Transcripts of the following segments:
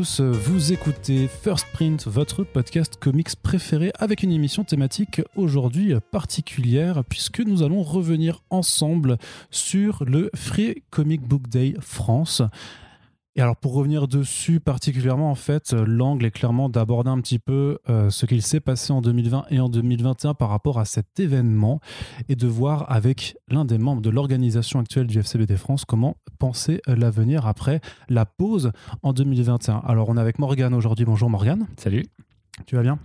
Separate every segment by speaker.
Speaker 1: tous, vous écoutez First Print, votre podcast comics préféré avec une émission thématique aujourd'hui particulière puisque nous allons revenir ensemble sur le Free Comic Book Day France. Et alors pour revenir dessus particulièrement, en fait, euh, l'angle est clairement d'aborder un petit peu euh, ce qu'il s'est passé en 2020 et en 2021 par rapport à cet événement et de voir avec l'un des membres de l'organisation actuelle du FCBD France comment penser l'avenir après la pause en 2021. Alors on est avec Morgane aujourd'hui. Bonjour Morgane.
Speaker 2: Salut.
Speaker 1: Tu vas bien?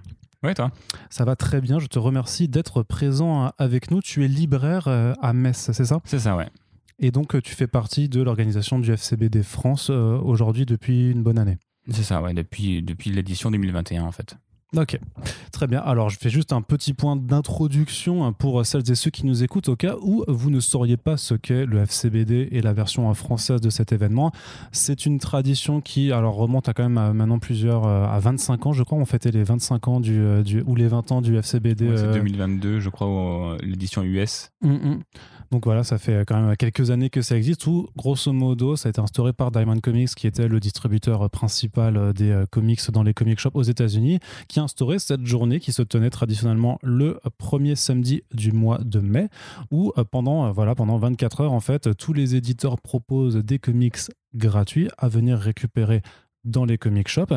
Speaker 2: Ouais, toi?
Speaker 1: Ça va très bien. Je te remercie d'être présent avec nous. Tu es libraire euh, à Metz, c'est ça?
Speaker 2: C'est ça, ouais.
Speaker 1: Et donc, euh, tu fais partie de l'organisation du FCBD France euh, aujourd'hui depuis une bonne année.
Speaker 2: C'est ça, ouais, depuis, depuis l'édition 2021 en fait.
Speaker 1: Ok, très bien. Alors, je fais juste un petit point d'introduction hein, pour celles et ceux qui nous écoutent au cas où vous ne sauriez pas ce qu'est le FCBD et la version française de cet événement. C'est une tradition qui alors remonte à quand même maintenant plusieurs euh, à 25 ans, je crois. On fêtait les 25 ans du, du ou les 20 ans du FCBD.
Speaker 2: Ouais, c'est 2022, je crois, l'édition US.
Speaker 1: Hum, donc voilà, ça fait quand même quelques années que ça existe, où grosso modo, ça a été instauré par Diamond Comics, qui était le distributeur principal des euh, comics dans les comic shops aux États-Unis, qui a instauré cette journée qui se tenait traditionnellement le premier samedi du mois de mai, où euh, pendant, euh, voilà, pendant 24 heures, en fait, tous les éditeurs proposent des comics gratuits à venir récupérer dans les comic shops.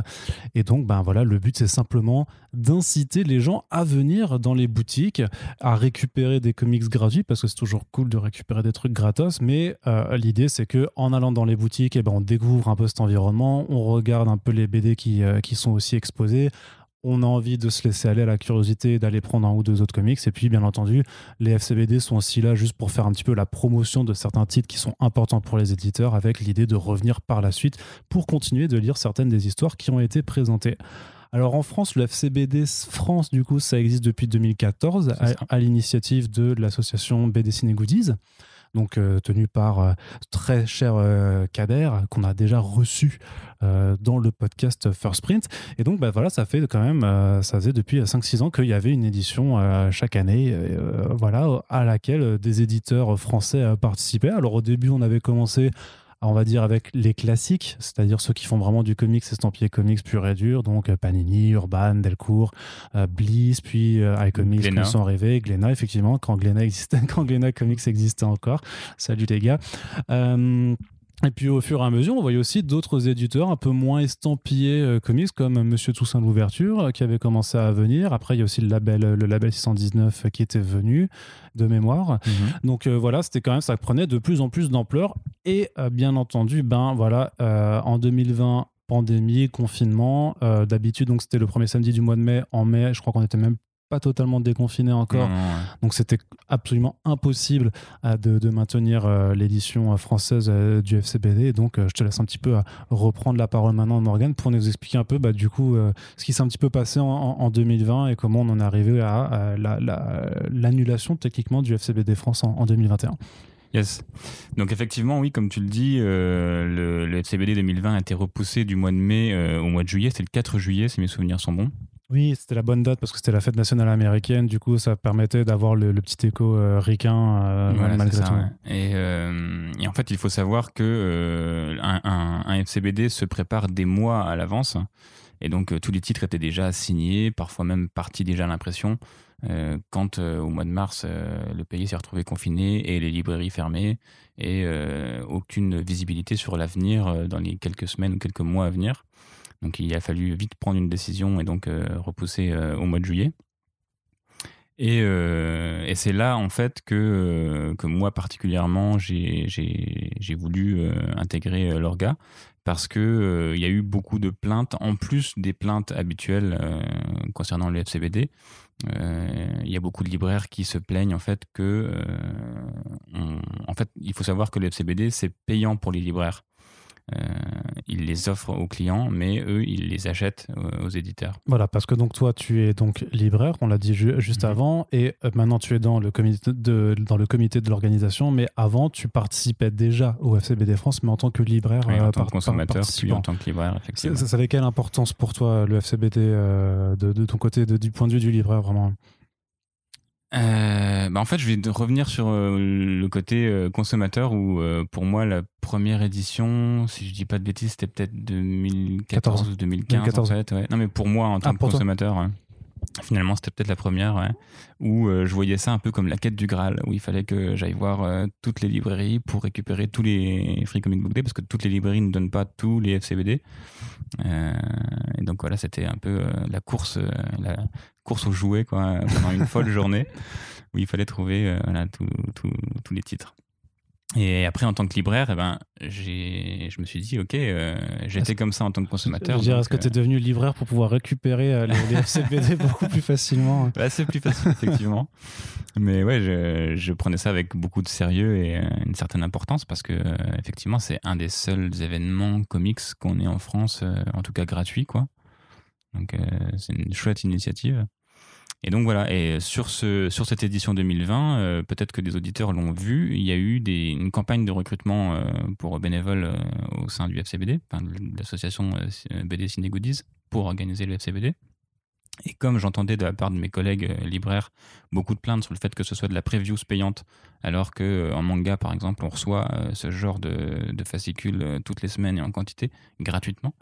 Speaker 1: Et donc, ben voilà, le but c'est simplement d'inciter les gens à venir dans les boutiques, à récupérer des comics gratuits parce que c'est toujours cool de récupérer des trucs gratos. Mais euh, l'idée c'est que en allant dans les boutiques, eh ben, on découvre un peu cet environnement, on regarde un peu les BD qui, qui sont aussi exposés, on a envie de se laisser aller à la curiosité d'aller prendre un ou deux autres comics. Et puis, bien entendu, les FCBD sont aussi là juste pour faire un petit peu la promotion de certains titres qui sont importants pour les éditeurs, avec l'idée de revenir par la suite pour continuer de lire certaines des histoires qui ont été présentées. Alors en France, le FCBD France, du coup, ça existe depuis 2014 à, l'initiative de l'association BD Ciné Goodies donc euh, tenu par euh, très cher euh, Kader, qu'on a déjà reçu dans le podcast First Print. Et donc, bah, voilà, ça fait quand même, ça faisait depuis 5-6 ans qu'il y avait une édition chaque année, voilà, à laquelle des éditeurs français participaient. Alors au début, on avait commencé on va dire avec les classiques, c'est-à-dire ceux qui font vraiment du comics estampillé comics pur et dur, donc euh, Panini, Urban, Delcourt, euh, Bliss, puis euh, iComics, nous sont rêvés, Glénat, effectivement, quand Glénat existait, quand Glénat Comics existait encore. Salut les gars. Et puis au fur et à mesure, on voyait aussi d'autres éditeurs un peu moins estampillés euh, comics comme Monsieur Toussaint l'ouverture euh, qui avait commencé à venir. Après, il y a aussi le label, le label 619 qui était venu de mémoire. Mhm. Donc euh, voilà, c'était quand même ça prenait de plus en plus d'ampleur. Et bien entendu, ben voilà, en 2020 pandémie, confinement. D'habitude, donc c'était le premier samedi du mois de mai. En mai, je crois qu'on était même pas totalement déconfiné encore. Donc c'était absolument impossible euh, de, maintenir euh, l'édition euh, française du FCBD. Donc je te laisse un petit peu reprendre la parole maintenant, Morgan, pour nous expliquer un peu bah, du coup ce qui s'est un petit peu passé en, 2020 et comment on en est arrivé à, l'annulation techniquement du FCBD France en, 2021.
Speaker 2: Yes. Donc effectivement, oui, comme tu le dis, le, le, FCBD 2020 a été repoussé du mois de mai au mois de juillet. C'était le 4 juillet, si mes souvenirs sont bons.
Speaker 1: Oui, c'était la bonne date parce que c'était la fête nationale américaine. Du coup, ça permettait d'avoir le, petit écho euh, ricain euh, malgré tout.
Speaker 2: Euh, et, en fait, il faut savoir que un, FCBD se prépare des mois à l'avance. Et donc, tous les titres étaient déjà signés, parfois même partis déjà à l'impression. quand au mois de mars, le pays s'est retrouvé confiné et les librairies fermées et aucune visibilité sur l'avenir dans les quelques semaines ou quelques mois à venir. Donc il a fallu vite prendre une décision et donc euh, repousser euh, au mois de juillet. Et, euh, et c'est là en fait que, moi particulièrement j'ai voulu intégrer l'orga parce que il y a eu beaucoup de plaintes en plus des plaintes habituelles concernant le FCBD. Il y a beaucoup de libraires qui se plaignent en fait que en fait il faut savoir que le FCBD c'est payant pour les libraires. Euh, ils les offrent aux clients, mais eux, ils les achètent euh, aux éditeurs.
Speaker 1: Voilà, parce que donc toi, tu es donc libraire, on l'a dit juste mhm. avant, et euh, maintenant tu es dans le comité de, dans le comité de l'organisation, mais avant, tu participais déjà au FCBD France, mais en tant que libraire.
Speaker 2: en tant que consommateur, puis en tant que libraire, effectivement.
Speaker 1: Ça, avait quelle importance pour toi, le FCBD, de, ton côté, du point de vue du libraire, vraiment?
Speaker 2: Bah en fait, je vais revenir sur le côté consommateur où, pour moi, la première édition, si je dis pas de bêtises, c'était peut-être 2014 ou 2015. 2014. En fait, ouais. Non, mais pour moi, en tant ah, que consommateur, Finalement, c'était peut-être la première où euh, je voyais ça un peu comme la quête du Graal, où il fallait que j'aille voir euh, toutes les librairies pour récupérer tous les Free Comic Book Day, parce que toutes les librairies ne donnent pas tous les FCBD. Euh, et donc voilà, c'était un peu la course, la course aux jouets quoi, pendant une folle journée, où il fallait trouver voilà, tous les titres. Et après, en tant que libraire, eh ben, je me suis dit, OK, euh, j'étais comme ça en tant que consommateur.
Speaker 1: Est-ce que tu es euh, devenu libraire pour pouvoir récupérer euh, les, FCBD beaucoup plus facilement hein?
Speaker 2: Bah, C'est plus facile, effectivement. Mais ouais, je, je, prenais ça avec beaucoup de sérieux et une certaine importance parce que, effectivement, c'est un des seuls événements comics qu'on ait en France, en tout cas gratuit, quoi. Donc, c'est une chouette initiative. Et donc voilà, et sur, ce, sur cette édition 2020, euh, peut-être que des auditeurs l'ont vu, il y a eu une campagne de recrutement euh, pour bénévoles euh, au sein du FCBD, l'association BD Ciné Goodies, pour organiser le FCBD. Et comme j'entendais de la part de mes collègues libraires beaucoup de plaintes sur le fait que ce soit de la previews payante, alors qu'en manga, par exemple, on reçoit ce genre de, de fascicules toutes les semaines et en quantité, gratuitement,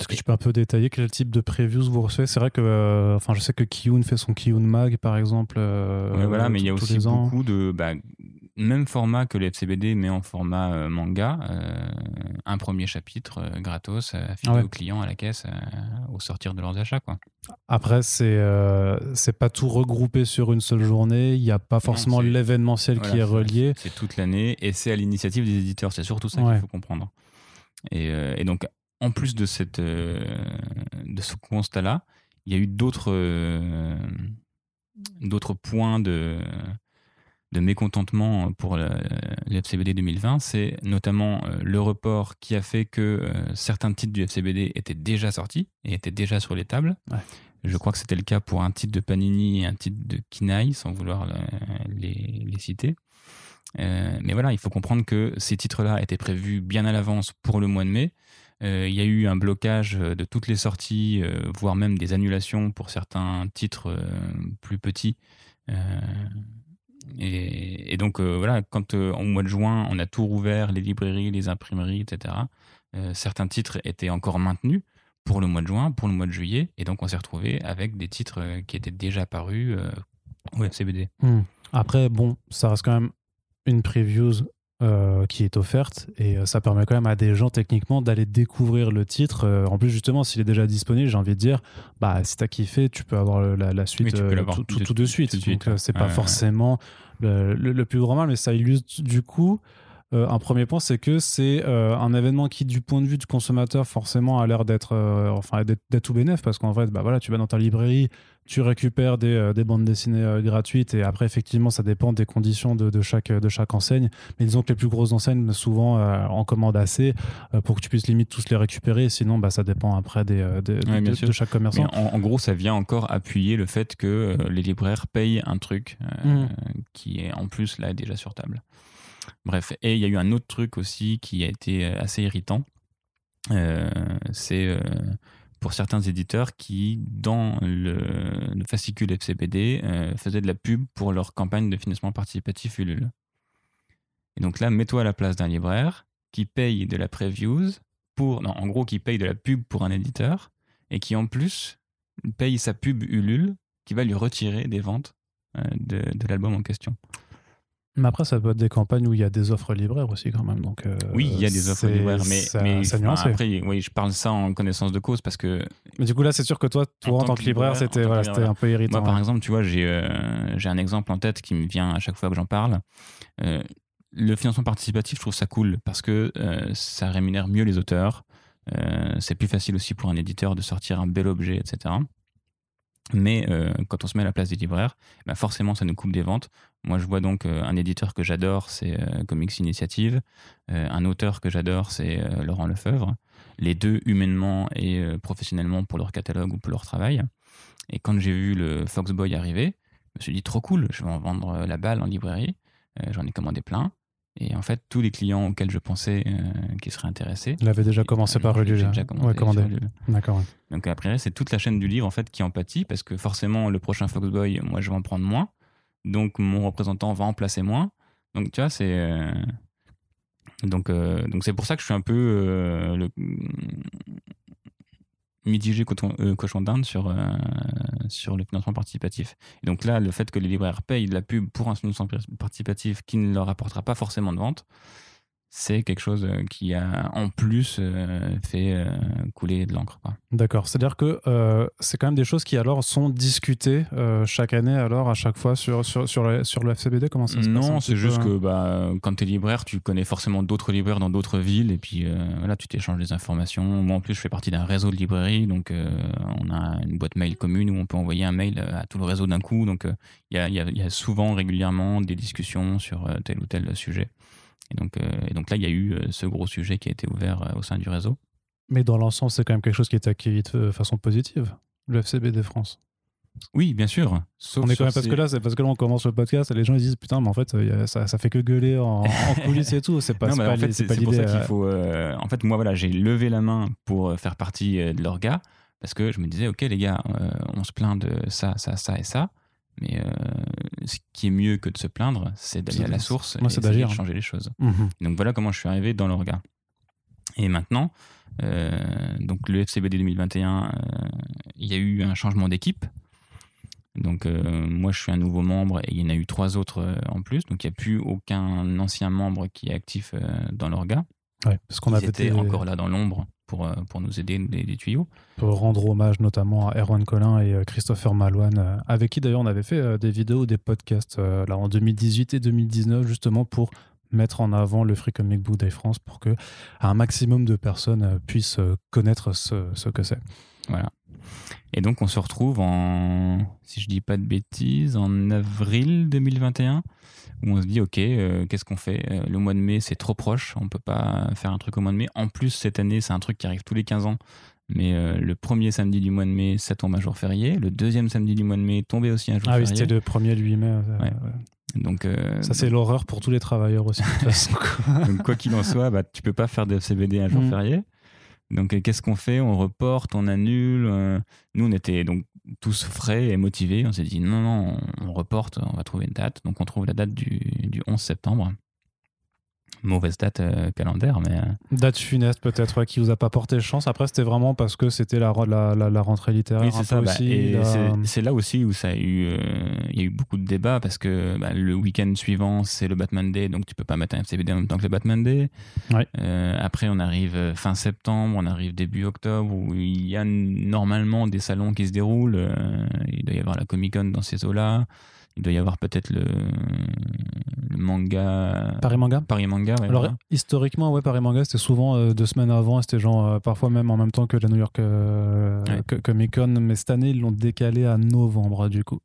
Speaker 1: est-ce que tu peux un peu détailler quel type de previews vous recevez? C'est vrai que, euh, enfin, je sais que Kiyun fait son Kiyun Mag, par exemple.
Speaker 2: Euh, voilà, mais il y a aussi beaucoup de, bah, même format que les FCBD, mais en format euh, manga. un premier chapitre gratos affilié ah aux clients à la caisse au sortir de leurs achats, quoi.
Speaker 1: Après, c'est c'est pas tout regroupé sur une seule journée. Il n'y a pas forcément l'événementiel qui est relié.
Speaker 2: C'est toute l'année et c'est à l'initiative des éditeurs. C'est surtout ça qu'il faut comprendre. Et, et, donc, en plus de, cette, euh, de ce constat-là, il y a eu d'autres euh, d'autres points de, de mécontentement pour le, FCBD 2020. C'est notamment euh, le report qui a fait que certains titres du FCBD étaient déjà sortis et étaient déjà sur les tables. Je crois que c'était le cas pour un titre de Panini et un titre de Kinaï, sans vouloir les, les, citer. mais voilà, il faut comprendre que ces titres-là étaient prévus bien à l'avance pour le mois de mai. Euh, il y a eu un blocage euh, de toutes les sorties, euh, voire même des annulations pour certains titres plus petits. Et, donc voilà, quand au mois de juin, on a tout rouvert, les librairies, les imprimeries, etc., certains titres étaient encore maintenus pour le mois de juin, pour le mois de juillet, et donc on s'est retrouvé avec des titres qui étaient déjà parus au FCBD.
Speaker 1: Hmm. Après, bon, ça reste quand même une previews euh, qui est offerte et euh, ça permet quand même à des gens techniquement d'aller découvrir le titre. Euh, en plus, justement, s'il est déjà disponible, j'ai envie de dire, bah, si t'as kiffé, tu peux avoir la, suite tout, de suite. Donc, c'est pas forcément le, le, plus grand mal, mais ça illustre du coup. Un premier point, c'est que c'est un événement qui, du point de vue du consommateur, forcément a l'air d'être enfin, d'être tout bénéf parce qu'en fait, bah, voilà, tu vas dans ta librairie, tu récupères des, euh, des bandes dessinées euh, gratuites et après effectivement ça dépend des conditions de, de, chaque, de chaque enseigne. Mais disons que les plus grosses enseignes souvent euh, en commandent assez pour que tu puisses limite tous les récupérer. Sinon bah, ça dépend après des, de, chaque commerçant.
Speaker 2: En, gros ça vient encore appuyer le fait que les libraires payent un truc mmh. qui est en plus là déjà sur table bref et il y a eu un autre truc aussi qui a été assez irritant c'est pour certains éditeurs qui, dans le, fascicule euh, faisaient de la pub pour leur campagne de financement participatif Ulule. Et donc là, mets-toi à la place d'un libraire qui paye de la previews pour, non, en gros, qui paye de la pub pour un éditeur et qui en plus paye sa pub Ulule qui va lui retirer des ventes euh, de l'album en question.
Speaker 1: Mais après, ça peut être des campagnes où il y a des offres libraires aussi, quand même. Donc, euh,
Speaker 2: oui, il y a des offres libraires, mais, mais après, oui, je parle ça en connaissance de cause parce que.
Speaker 1: Mais du coup, là, c'est sûr que toi, toi en, tant, que libraire, c'était voilà, un peu irritant.
Speaker 2: Moi, par exemple, tu vois, j'ai euh, un exemple en tête qui me vient à chaque fois que j'en parle. Euh, le financement participatif, je trouve ça cool parce que ça rémunère mieux les auteurs. c'est plus facile aussi pour un éditeur de sortir un bel objet, etc. Mais euh, quand on se met à la place des libraires, bah forcément, ça nous coupe des ventes. Moi, je vois donc euh, un éditeur que j'adore, c'est euh, Comics Initiative. un auteur que j'adore, c'est Laurent Lefebvre. Les deux, humainement et professionnellement, pour leur catalogue ou pour leur travail. Et quand j'ai vu le Foxboy arriver, je me suis dit, trop cool, je vais en vendre la balle en librairie. J'en ai commandé plein. Et en fait, tous les clients auxquels je pensais qui seraient intéressés.
Speaker 1: Il avait déjà commencé par Ulule.
Speaker 2: déjà
Speaker 1: ouais, commandé.
Speaker 2: D'accord. Donc après, c'est toute la chaîne du livre en fait qui en pâtit parce que forcément, le prochain Foxboy, moi, je vais en prendre moins. Donc mon représentant va en placer moins. Donc tu vois, c'est donc donc c'est pour ça que je suis un peu le mitigé euh, cochon d'Inde sur, euh, sur le financement participatif. Et donc là, le fait que les libraires payent de la pub pour un financement participatif qui ne leur apportera pas forcément de vente, c'est quelque chose euh, qui a en plus euh, fait euh, couler de l'encre.
Speaker 1: D'accord, c'est-à-dire que c'est quand même des choses qui alors sont discutées chaque année alors à chaque fois sur, sur, sur, le, sur le FCBD Comment ça se
Speaker 2: passe Non, c'est juste hein que bah, quand tu es libraire, tu connais forcément d'autres libraires dans d'autres villes et puis voilà, tu t'échanges des informations. Moi en plus, je fais partie d'un réseau de librairies, donc on a une boîte mail commune où on peut envoyer un mail à tout le réseau d'un coup. Donc il y a, y, a, souvent régulièrement des discussions sur tel ou tel sujet. Et donc, euh, et donc là, il y a eu euh, ce gros sujet qui a été ouvert euh, au sein du réseau.
Speaker 1: Mais dans l'ensemble, c'est quand même quelque chose qui est accueilli de façon positive, le FCBD France.
Speaker 2: Oui, bien sûr.
Speaker 1: on est quand même parce que là, c'est parce que là, on commence le podcast et les gens ils disent putain, mais en fait, ça, ça fait que gueuler en, coulisses et tout. C'est pas, pas,
Speaker 2: en fait, c'est pour ça qu'il faut. en fait, moi, voilà, j'ai levé la main pour faire partie de l'orga parce que je me disais, ok, les gars, on se plaint de ça, ça, ça et ça. Mais euh, ce qui est mieux que de se plaindre, c'est d'aller à la source et de changer les choses. Mhm. Donc voilà comment je suis arrivé dans l'orga. Et maintenant, euh, donc le FCBD 2021, euh, il y a eu un changement d'équipe. Donc moi je suis un nouveau membre et il y en a eu trois autres en plus. Donc il n'y a plus aucun ancien membre qui est actif dans l'orga.
Speaker 1: Ouais, parce qu'on avait
Speaker 2: été encore là dans l'ombre pour, euh, pour nous aider des, tuyaux.
Speaker 1: Pour rendre hommage notamment à Erwan Collin et euh, Christopher Malouane, euh, avec qui d'ailleurs on avait fait des vidéos, des podcasts là en 2018 et 2019 justement pour mettre en avant le Free Comic Book Day France pour que un maximum de personnes puissent connaître ce, ce que c'est.
Speaker 2: Voilà. Et donc on se retrouve en, si je dis pas de bêtises, en avril 2021 où on se dit ok euh, qu'est-ce qu'on fait? Euh, le mois de mai c'est trop proche on peut pas faire un truc au mois de mai. En plus cette année c'est un truc qui arrive tous les 15 ans. Mais euh, le premier samedi du mois de mai ça tombe un jour férié. Le deuxième samedi du mois de mai tombait aussi un jour férié
Speaker 1: ah oui c'était le premier le 8 mai
Speaker 2: Donc,
Speaker 1: ça c'est l'horreur pour tous les travailleurs aussi de toute façon
Speaker 2: donc quoi qu'il en soit bah, tu peux pas faire de CBD un jour mm. férié. Donc qu'est-ce qu'on fait? On reporte, on annule. nous, on était donc tous frais et motivés. On s'est dit non, non, on reporte, on va trouver une date. Donc on trouve la date du, du 11 septembre mauvaise date euh, calendaire. Mais... Euh.
Speaker 1: Date funeste peut-être, qui vous a pas porté chance. Après, c'était vraiment parce que c'était la, la, la, rentrée littéraire.
Speaker 2: Oui, c'est ça. Bah, c'est là aussi où ça a eu, euh, il y a eu beaucoup de débats parce que bah, le week-end suivant, c'est le Batman Day, donc tu peux pas mettre un FCBD en même temps que le Batman Day. après, on arrive fin septembre, on arrive début octobre où il y a normalement des salons qui se déroulent. il doit y avoir la Comic Con dans ces eaux-là. Il doit y avoir peut-être le, manga.
Speaker 1: Paris Manga
Speaker 2: Paris Manga,
Speaker 1: Alors, historiquement, ouais, Paris Manga, c'était souvent euh, deux semaines avant, c'était genre euh, parfois même en même temps que la New York euh, Comic Con, mais cette année, ils l'ont décalé à novembre, du coup.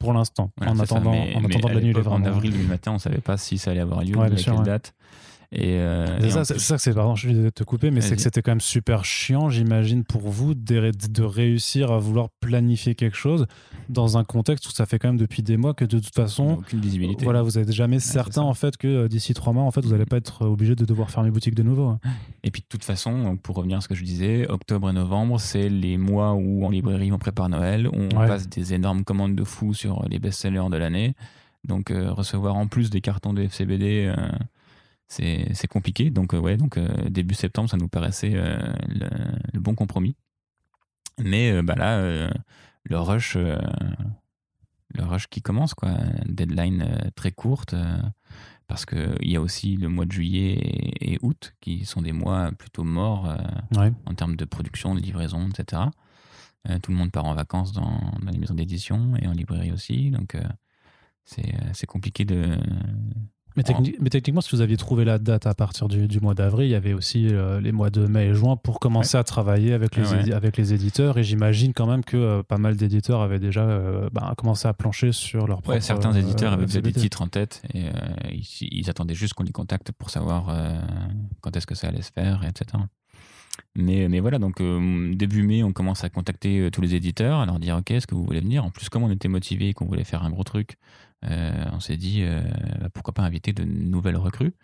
Speaker 1: Pour l'instant, en, attendant, en attendant de l'annuler
Speaker 2: vraiment. En avril 2021, on ne savait pas si ça allait avoir lieu, à quelle date.
Speaker 1: Euh, c'est ça, que c'est, pardon, je vais te couper, mais c'est que c'était quand même super chiant, j'imagine, pour vous de, de, réussir à vouloir planifier quelque chose dans un contexte où ça fait quand même depuis des mois que de toute façon,
Speaker 2: aucune visibilité.
Speaker 1: Voilà, vous n'êtes jamais certain en fait que euh, d'ici trois mois, en fait, vous n'allez pas être obligé de devoir fermer boutique de nouveau. Hein.
Speaker 2: Et puis de toute façon, pour revenir à ce que je disais, octobre et novembre, c'est les mois où en librairie on prépare Noël, on passe des énormes commandes de fous sur les best-sellers de l'année. Donc euh, recevoir en plus des cartons de FCBD c'est compliqué. Donc, euh, ouais, donc euh, début septembre, ça nous paraissait euh, le, bon compromis. Mais bah là, le rush, le rush qui commence, quoi. Deadline très courte, parce qu'il y a aussi le mois de juillet et, août qui sont des mois plutôt morts en termes de production, de livraison, etc. tout le monde part en vacances dans, dans les maisons d'édition et en librairie aussi. Donc, c'est compliqué de,
Speaker 1: mais, techniquement, si vous aviez trouvé la date à partir du, mois d'avril, il y avait aussi euh, les mois de mai et juin pour commencer à travailler avec les, avec les éditeurs. Et j'imagine quand même que euh, pas mal d'éditeurs avaient déjà euh, bah, commencé à plancher sur leur propre.
Speaker 2: certains éditeurs avaient des titres en tête et ils, attendaient juste qu'on les contacte pour savoir quand est-ce que ça allait se faire, etc. Mais, mais voilà, donc début mai, on commence à contacter tous les éditeurs, à leur dire Ok, est-ce que vous voulez venir? En plus, comme on était motivé et qu'on voulait faire un gros truc, on s'est dit bah, Pourquoi pas inviter de nouvelles recrues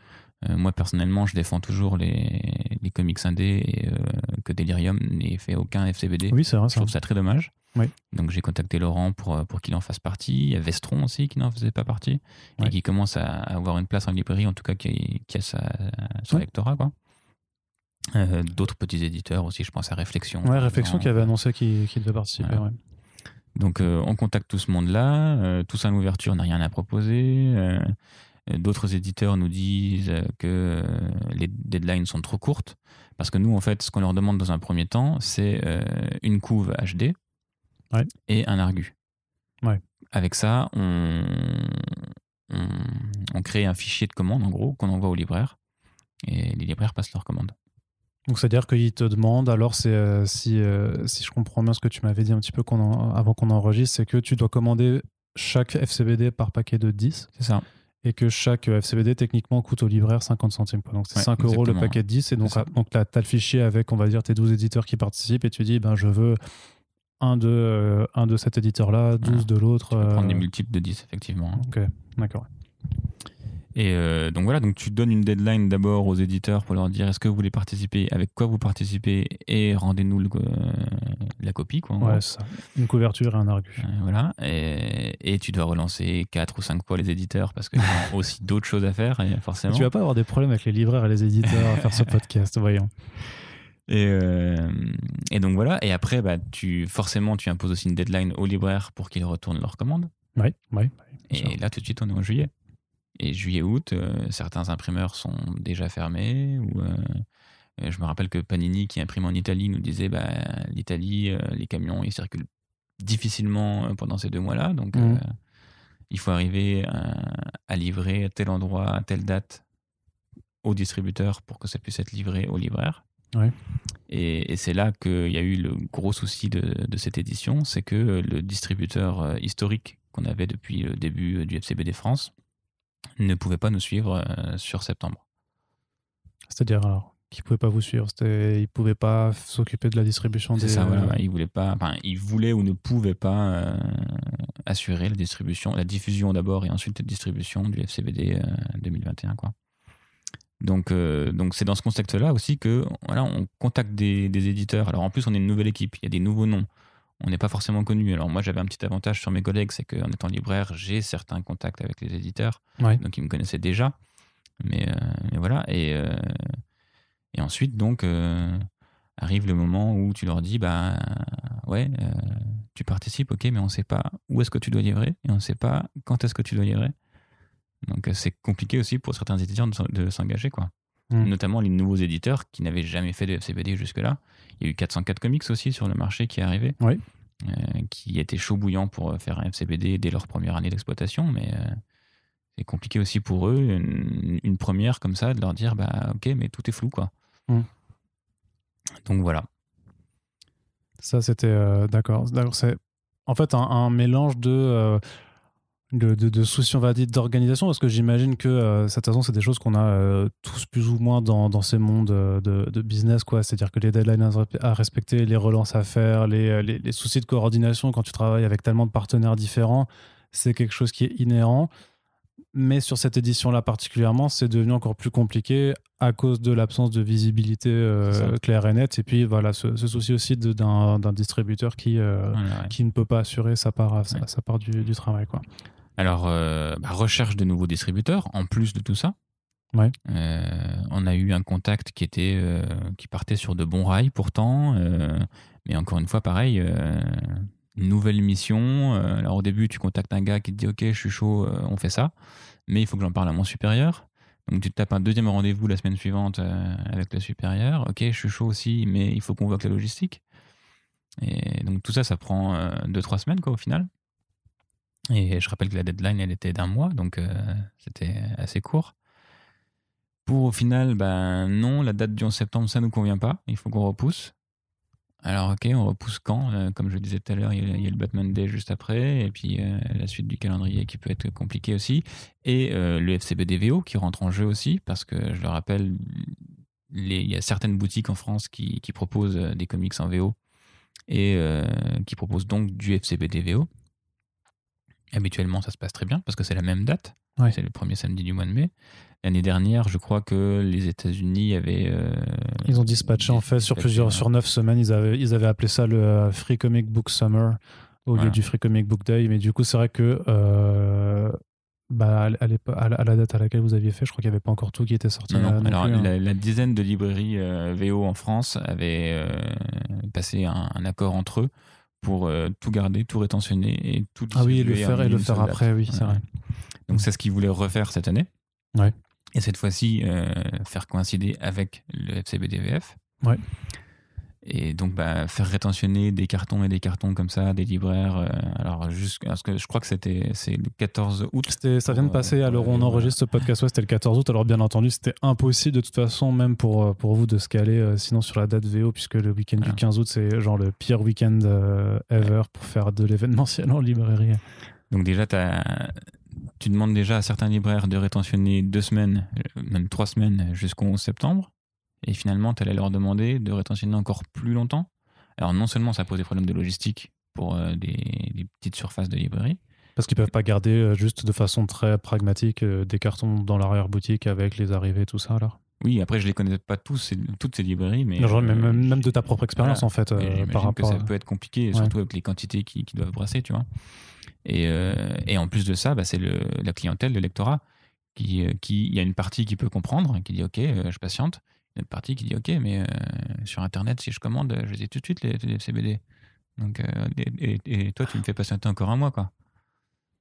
Speaker 2: euh, moi, personnellement, je défends toujours les, les comics indés et euh, que Delirium n'ait fait aucun FCBD.
Speaker 1: Oui, c'est vrai.
Speaker 2: Je trouve ça très dommage.
Speaker 1: Oui.
Speaker 2: Donc, j'ai contacté Laurent pour, euh, pour qu'il en fasse partie. Il y a Vestron aussi qui n'en faisait pas partie et qui commence à avoir une place en librairie, en tout cas qui, qui a sa, son lectorat. Quoi. D'autres petits éditeurs aussi, je pense à Réflexion.
Speaker 1: Ouais, Réflexion qui avait annoncé qu'il devait participer.
Speaker 2: Donc, on contacte tout ce monde-là. tous en ouverture, on n'a rien à proposer. Euh, d'autres éditeurs nous disent que euh, les deadlines sont trop courtes. Parce que nous, en fait, ce qu'on leur demande dans un premier temps, c'est euh, une couve HD et un argu. Avec ça, on, on, crée un fichier de commande, en gros, qu'on envoie aux libraires. Et les libraires passent leurs commandes.
Speaker 1: Donc, c'est-à-dire qu'ils te demandent, alors, c'est, si, si je comprends bien ce que tu m'avais dit un petit peu avant qu'on enregistre, c'est que tu dois commander chaque FCBD par paquet de 10.
Speaker 2: C'est ça
Speaker 1: et que chaque euh, FCBD techniquement coûte au libraire 50 centimes. Donc c'est 5 euros le paquet de 10 et donc, donc tu as, le fichier avec on va dire tes 12 éditeurs qui participent et tu dis ben je veux un de, euh, un de cet éditeur là, 12 de l'autre. Tu
Speaker 2: peux prendre des euh, multiples de 10 effectivement.
Speaker 1: Ok, d'accord.
Speaker 2: Et euh, donc voilà, donc tu donnes une deadline d'abord aux éditeurs pour leur dire est-ce que vous voulez participer, avec quoi vous participez et rendez-nous euh, la copie. Quoi,
Speaker 1: ouais, ça. Une couverture et un argus.
Speaker 2: Euh, voilà, et, et, tu dois relancer 4 ou 5 fois les éditeurs parce qu'il y a aussi d'autres choses à faire, et forcément.
Speaker 1: tu vas pas avoir des problèmes avec les libraires et les éditeurs à faire ce podcast, voyons.
Speaker 2: Et, et, donc voilà, et après, bah, tu, forcément, tu imposes aussi une deadline aux libraires pour qu'ils retournent leurs commandes.
Speaker 1: Oui, oui.
Speaker 2: et là, tout de suite, on est en juillet. Et juillet-août, euh, certains imprimeurs sont déjà fermés. Ou, euh, je me rappelle que Panini, qui imprime en Italie, nous disait bah, l'Italie, euh, les camions, ils circulent difficilement pendant ces deux mois-là. Donc, mmh. il faut arriver à, livrer à tel endroit, à telle date au distributeur pour que ça puisse être livré au libraire. Et, c'est là qu'il y a eu le gros souci de, de cette édition, c'est que le distributeur historique qu'on avait depuis le début du FCBD France ne pouvait pas nous suivre euh, sur septembre.
Speaker 1: C'est-à-dire alors qu'il ne pouvait pas vous suivre, il ne pouvait pas s'occuper de la distribution des.
Speaker 2: C'est ça, voilà, il voulait pas, enfin, il voulait ou ne pouvait pas euh, assurer la distribution, la diffusion d'abord et ensuite la distribution du FCBD 2021, euh, quoi. Donc, donc c'est dans ce contexte-là aussi que voilà, on contacte des, des, éditeurs. Alors en plus, on est une nouvelle équipe, il y a des nouveaux noms on n'est pas forcément connu. Alors moi, j'avais un petit avantage sur mes collègues, c'est qu'en étant libraire, j'ai certains contacts avec les éditeurs, donc ils me connaissaient déjà. Mais, euh, voilà. Et, euh, et ensuite, donc, euh, arrive le moment où tu leur dis, bah ouais, tu participes, ok, mais on ne sait pas où est-ce que tu dois livrer et on ne sait pas quand est-ce que tu dois livrer. Donc c'est compliqué aussi pour certains éditeurs de s'engager, quoi. Mmh. Notamment les nouveaux éditeurs qui n'avaient jamais fait de FCBD jusque-là. Il y a eu 404 Comics aussi sur le marché qui est arrivé.
Speaker 1: Oui.
Speaker 2: Euh, qui étaient chaud bouillant pour euh, faire un FCBD dès leur première année d'exploitation, mais euh, c'est compliqué aussi pour eux, une, première comme ça, de leur dire bah ok, mais tout est flou quoi. Mmh. Donc voilà.
Speaker 1: Ça c'était d'accord. C'est en fait un, mélange de de, de, soucis, on va dire, d'organisation, parce que j'imagine que, euh, cette façon, c'est des choses qu'on a euh, tous plus ou moins dans, dans ces mondes euh, de, de, business, quoi. C'est-à-dire que les deadlines à respecter, les relances à faire, les, les, soucis de coordination quand tu travailles avec tellement de partenaires différents, c'est quelque chose qui est inhérent. Mais sur cette édition-là particulièrement, c'est devenu encore plus compliqué à cause de l'absence de visibilité claire et nette. Et puis voilà, ce, souci aussi d'un distributeur qui, qui ne peut pas assurer sa part, sa, part du, du travail. Quoi.
Speaker 2: Alors, euh, bah, recherche de nouveaux distributeurs, en plus de tout ça.
Speaker 1: Ouais.
Speaker 2: Euh, on a eu un contact qui, était, euh, qui partait sur de bons rails pourtant, mais encore une fois, pareil, nouvelle mission. alors au début, tu contactes un gars qui te dit Ok, je suis chaud, on fait ça, mais il faut que j'en parle à mon supérieur. Donc tu te tapes un deuxième rendez-vous la semaine suivante avec le supérieur. Ok, je suis chaud aussi, mais il faut qu'on voit la logistique. Et donc tout ça, ça prend 2-3 semaines quoi, au final. Et je rappelle que la deadline, elle était d'un mois, donc euh, c'était assez court. Pour au final, ben non, la date du 11 septembre, ça ne nous convient pas, il faut qu'on repousse. Alors ok, on repousse quand? Euh, Comme je le disais tout à l'heure, il, y a le Batman Day juste après, et puis euh, la suite du calendrier qui peut être compliquée aussi, et le FCB DVO qui rentre en jeu aussi, parce que je le rappelle, il y a certaines boutiques en France qui, qui proposent des comics en VO et qui proposent donc du FCBD VO. Habituellement, ça se passe très bien parce que c'est la même date. C'est le premier samedi du mois de mai. L'année dernière, je crois que les États-Unis avaient. Euh,
Speaker 1: ils ont dispatché en fait sur plusieurs, sur neuf semaines. Ils avaient, ils avaient appelé ça le euh, Free Comic Book Summer au lieu du Free Comic Book Day. Mais du coup, c'est vrai que euh, bah, à, la, date à laquelle vous aviez fait, je crois qu'il n'y avait pas encore tout qui était sorti.
Speaker 2: Non, Alors, hein. la, dizaine de librairies VO en France avait passé un, accord entre eux pour tout garder, tout rétentionner et tout
Speaker 1: Ah oui, et le faire, et le faire après, oui, c'est vrai.
Speaker 2: Donc, c'est ce qu'ils voulaient refaire cette année.
Speaker 1: Ouais
Speaker 2: et cette fois-ci euh, faire coïncider avec le FCBDVF.
Speaker 1: Ouais.
Speaker 2: Et donc bah, faire rétentionner des cartons et des cartons comme ça, des libraires. Euh, alors juste parce que je crois que c'était c'est le 14 août.
Speaker 1: Ça vient de passer à l'heure où on enregistre ce podcast. Ouais, c'était le 14 août. Alors bien entendu, c'était impossible de toute façon, même pour euh, pour vous, de se caler sinon sur la date VO, puisque le week-end du 15 août, c'est genre le pire week-end ever pour faire de l'événementiel en librairie.
Speaker 2: Donc déjà, tu as tu demandes déjà à certains libraires de rétentionner deux semaines, euh, même trois semaines jusqu'au 11 septembre, et finalement, tu allais leur demander de rétentionner encore plus longtemps. Alors non seulement ça pose des problèmes de logistique pour euh, des, petites surfaces de librairie,
Speaker 1: parce qu'ils peuvent pas garder euh, juste de façon très pragmatique des cartons dans l'arrière-boutique avec les arrivées et tout ça alors
Speaker 2: oui, après je les connais pas tous, toutes ces librairies, mais
Speaker 1: même, de ta propre expérience en fait.
Speaker 2: par rapport que ça peut être compliqué, surtout avec les quantités qui, qui, doivent brasser, tu vois. Et, euh, et en plus de ça, bah, c'est la clientèle, le lectorat, qui, euh, qui, il y a une partie qui peut comprendre, qui dit OK, euh, je patiente. Partie qui dit OK, mais sur Internet, si je commande, je les ai tout de suite, les, CBD. Donc, et, toi, tu me fais patienter encore un mois, quoi.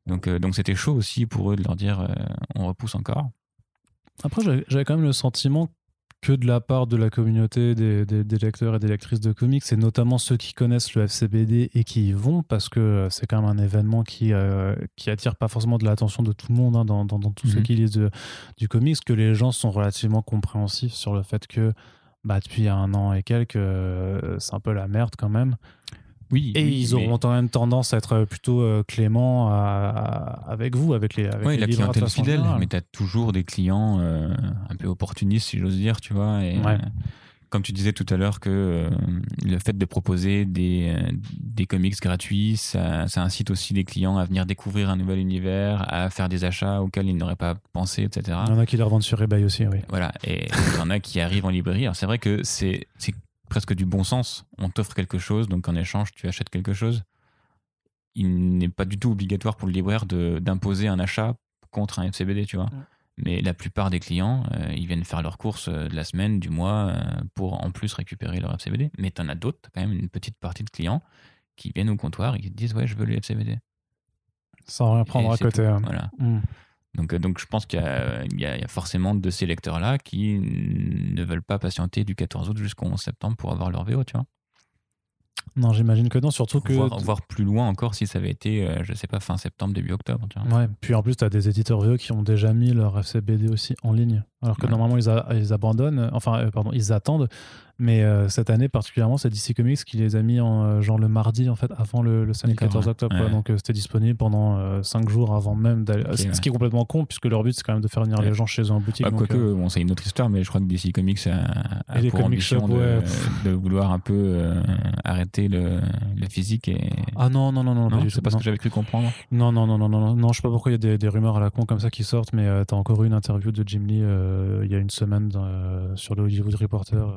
Speaker 2: Donc, donc c'était chaud aussi pour eux de leur dire on repousse encore.
Speaker 1: Après, j'avais quand même le sentiment que de la part de la communauté des, des, lecteurs et des lectrices de comics, et notamment ceux qui connaissent le FCBD et qui y vont, parce que euh, c'est quand même un événement qui, euh, qui attire pas forcément de l'attention de tout le monde hein, dans, dans, tous ceux mhm. qui lisent du comics, que les gens sont relativement compréhensifs sur le fait que bah, depuis un an et quelques, euh, c'est un peu la merde quand même.
Speaker 2: Oui,
Speaker 1: et ils auront quand même tendance à être plutôt euh, cléments avec vous, avec les. Avec
Speaker 2: oui,
Speaker 1: la
Speaker 2: clientèle fidèle, mais tu as toujours des clients euh, un peu opportunistes, si j'ose dire, tu vois. Et, euh, comme tu disais tout à l'heure, que le fait de proposer des, des comics gratuits, ça, ça, incite aussi les clients à venir découvrir un nouvel univers, à faire des achats auxquels ils n'auraient pas pensé, etc.
Speaker 1: Il y en a qui les revendent sur eBay aussi, oui.
Speaker 2: Voilà, et il y en a qui arrivent en librairie. Alors c'est vrai que c'est presque du bon sens. On t'offre quelque chose, donc en échange, tu achètes quelque chose. Il n'est pas du tout obligatoire pour le libraire d'imposer un achat contre un FCBD, tu vois. Mais la plupart des clients, euh, ils viennent faire leurs courses euh, de la semaine, du mois, euh, pour en plus récupérer leur FCBD. Mais tu en as d'autres, quand même une petite partie de clients qui viennent au comptoir et qui te disent Ouais, je veux le FCBD.
Speaker 1: Sans rien prendre à côté. Hein.
Speaker 2: Voilà. Hmm. Donc, euh, donc je pense qu'il y, a forcément de ces lecteurs-là qui ne veulent pas patienter du 14 août jusqu'au 11 septembre pour avoir leur VO, tu vois.
Speaker 1: Non, j'imagine que non, surtout que.
Speaker 2: Voir, plus loin encore si ça avait été, euh, je sais pas, fin septembre, début octobre. Tu
Speaker 1: vois. Ouais, puis en plus, tu as des éditeurs VO qui ont déjà mis leur FCBD aussi en ligne. Alors que normalement, ils, ils, abandonnent, enfin, euh, pardon, ils attendent mais euh, cette année particulièrement, c'est DC Comics qui les a mis en euh, genre le mardi en fait avant le, le samedi 14 octobre. Donc euh, c'était disponible pendant 5 jours avant même d'aller. ce qui est complètement con puisque leur but c'est quand même de faire venir les gens chez eux en boutique.
Speaker 2: Bah, quoique, bon, c'est une autre histoire, mais je crois que DC Comics a, a pour ambition de, de, vouloir un peu arrêter le, le, physique. Et...
Speaker 1: Ah non, non, non, non.
Speaker 2: non c'est pas ce que j'avais cru comprendre.
Speaker 1: Non, non, non, non, non, non. Je sais pas pourquoi il y a des, des, rumeurs à la con comme ça qui sortent, mais tu as encore eu une interview de Jim Lee il y a une semaine sur le Hollywood Reporter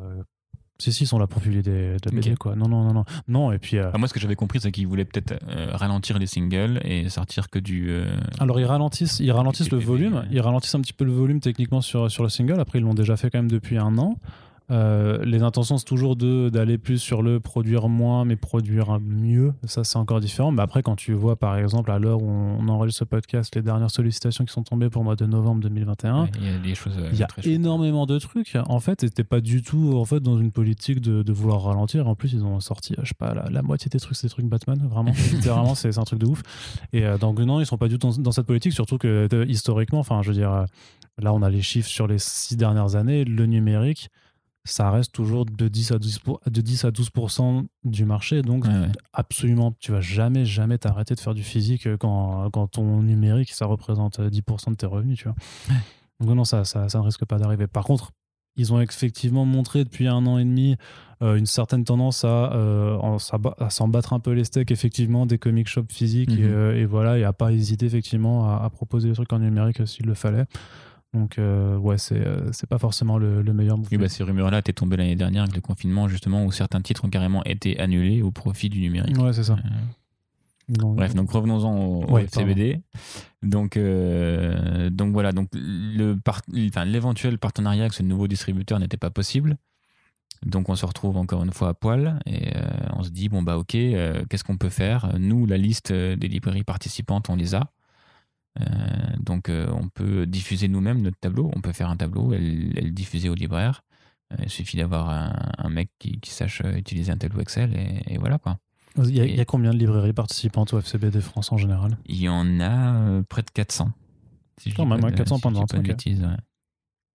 Speaker 1: si, si, ils sont là pour publier des, de la quoi. Non, non, non, non. non et puis, euh,
Speaker 2: ah, moi, ce que j'avais compris, c'est qu'ils voulaient peut-être euh, ralentir les singles et sortir que du. Euh,
Speaker 1: Alors, ils ralentissent, ils ralentissent le volume. Ils ralentissent un petit peu le volume techniquement sur, sur le single. Après, ils l'ont déjà fait quand même depuis un an. Euh, les intentions, c'est toujours d'aller plus sur le produire moins, mais produire mieux. Ça, c'est encore différent. Mais après, quand tu vois, par exemple, à l'heure où on enregistre ce podcast, les dernières sollicitations qui sont tombées pour le mois de novembre 2021,
Speaker 2: il y a, des choses,
Speaker 1: euh, y a énormément de trucs. En fait, c'était pas du tout en fait, dans une politique de, de, vouloir ralentir. En plus, ils ont sorti, je sais pas, la, moitié des trucs, c'est des trucs Batman. Vraiment, littéralement, c'est un truc de ouf. Et euh, donc, non, ils sont pas du tout dans, dans cette politique, surtout que historiquement, enfin, je veux dire, là, on a les chiffres sur les six dernières années. Le numérique, ça reste toujours de 10 à 12, de 10 à 12 du marché. Donc, absolument, tu vas jamais, jamais t'arrêter de faire du physique quand, quand ton numérique, ça représente 10% de tes revenus, tu vois. Donc, non, ça, ça, ça, ne risque pas d'arriver. Par contre, ils ont effectivement montré depuis un an et demi euh, une certaine tendance à, euh, à s'en battre un peu les steaks, effectivement, des comic shops physiques et, mhm. euh, et, voilà, et à pas hésiter effectivement à, proposer des trucs en numérique s'il le fallait. Donc, ouais, c'est, c'est pas forcément le, meilleur mouvement.
Speaker 2: Oui, bah, ces rumeurs-là étaient tombées l'année dernière avec le confinement, justement, où certains titres ont carrément été annulés au profit du numérique.
Speaker 1: Ouais, c'est ça.
Speaker 2: Bref, donc revenons-en au, CBD. Donc, donc voilà, donc le l'éventuel partenariat avec ce nouveau distributeur n'était pas possible. Donc on se retrouve encore une fois à poil et euh, on se dit bon bah ok, euh, qu'est-ce qu'on peut faire? Nous, la liste des librairies participantes, on les a. Euh, donc on peut diffuser nous-mêmes notre tableau. On peut faire un tableau et le diffuser au libraire. il suffit d'avoir un, mec qui, sache utiliser un tableau Excel et, voilà quoi.
Speaker 1: Il y, a, combien de librairies participantes au FCBD France en général?
Speaker 2: Il y en a près de 400.
Speaker 1: Si même, 400 pendant un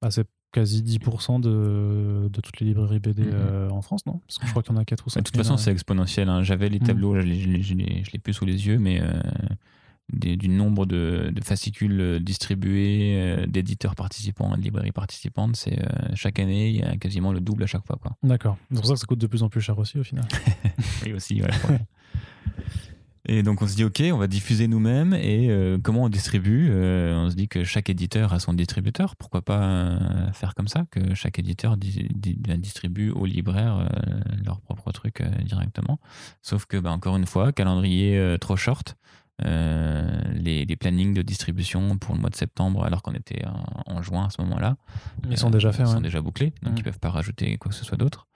Speaker 1: ah, c'est quasi 10% de, de, toutes les librairies BD mhm. euh, en France, non? Parce que je crois qu'il y en a 4 ou 5.
Speaker 2: De toute façon, c'est exponentiel. Hein. J'avais les mhm. tableaux, je ne l'ai plus sous les yeux, mais euh, du nombre de, de, fascicules euh, distribués, d'éditeurs participants et de librairies participantes, c'est chaque année, il y a quasiment le double à chaque fois.
Speaker 1: D'accord. C'est pour ça que ça coûte de plus en plus cher aussi, au final.
Speaker 2: oui, aussi, ouais. Et donc on se dit ok, on va diffuser nous-mêmes et euh, comment on distribue euh, On se dit que chaque éditeur a son distributeur. Pourquoi pas euh, faire comme ça que chaque éditeur distribue aux libraires leur propre truc directement. Sauf que bah, encore une fois, calendrier trop short. Les, les, plannings de distribution pour le mois de septembre, alors qu'on était en, juin à ce moment-là,
Speaker 1: ils sont déjà faits,
Speaker 2: ils sont déjà bouclés, donc mmh. ils peuvent pas rajouter quoi que ce soit d'autre.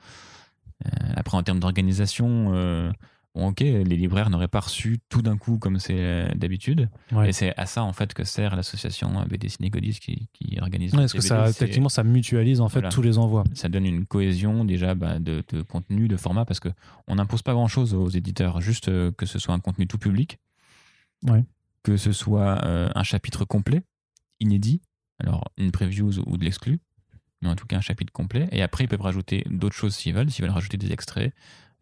Speaker 2: après, en termes d'organisation, Bon, ok, les libraires n'auraient pas reçu tout d'un coup comme c'est euh, d'habitude. Et c'est à ça en fait que sert l'association BD Cinégodis qui, qui organise.
Speaker 1: Ouais, parce que ça, effectivement, ça mutualise en fait tous les envois.
Speaker 2: Ça donne une cohésion déjà bah, de, contenu, de format, parce que on n'impose pas grand chose aux éditeurs, juste euh, que ce soit un contenu tout public, que ce soit euh, un chapitre complet, inédit, alors une preview ou de l'exclu, mais en tout cas un chapitre complet. Et après, ils peuvent rajouter d'autres choses s'ils veulent, s'ils veulent rajouter des extraits,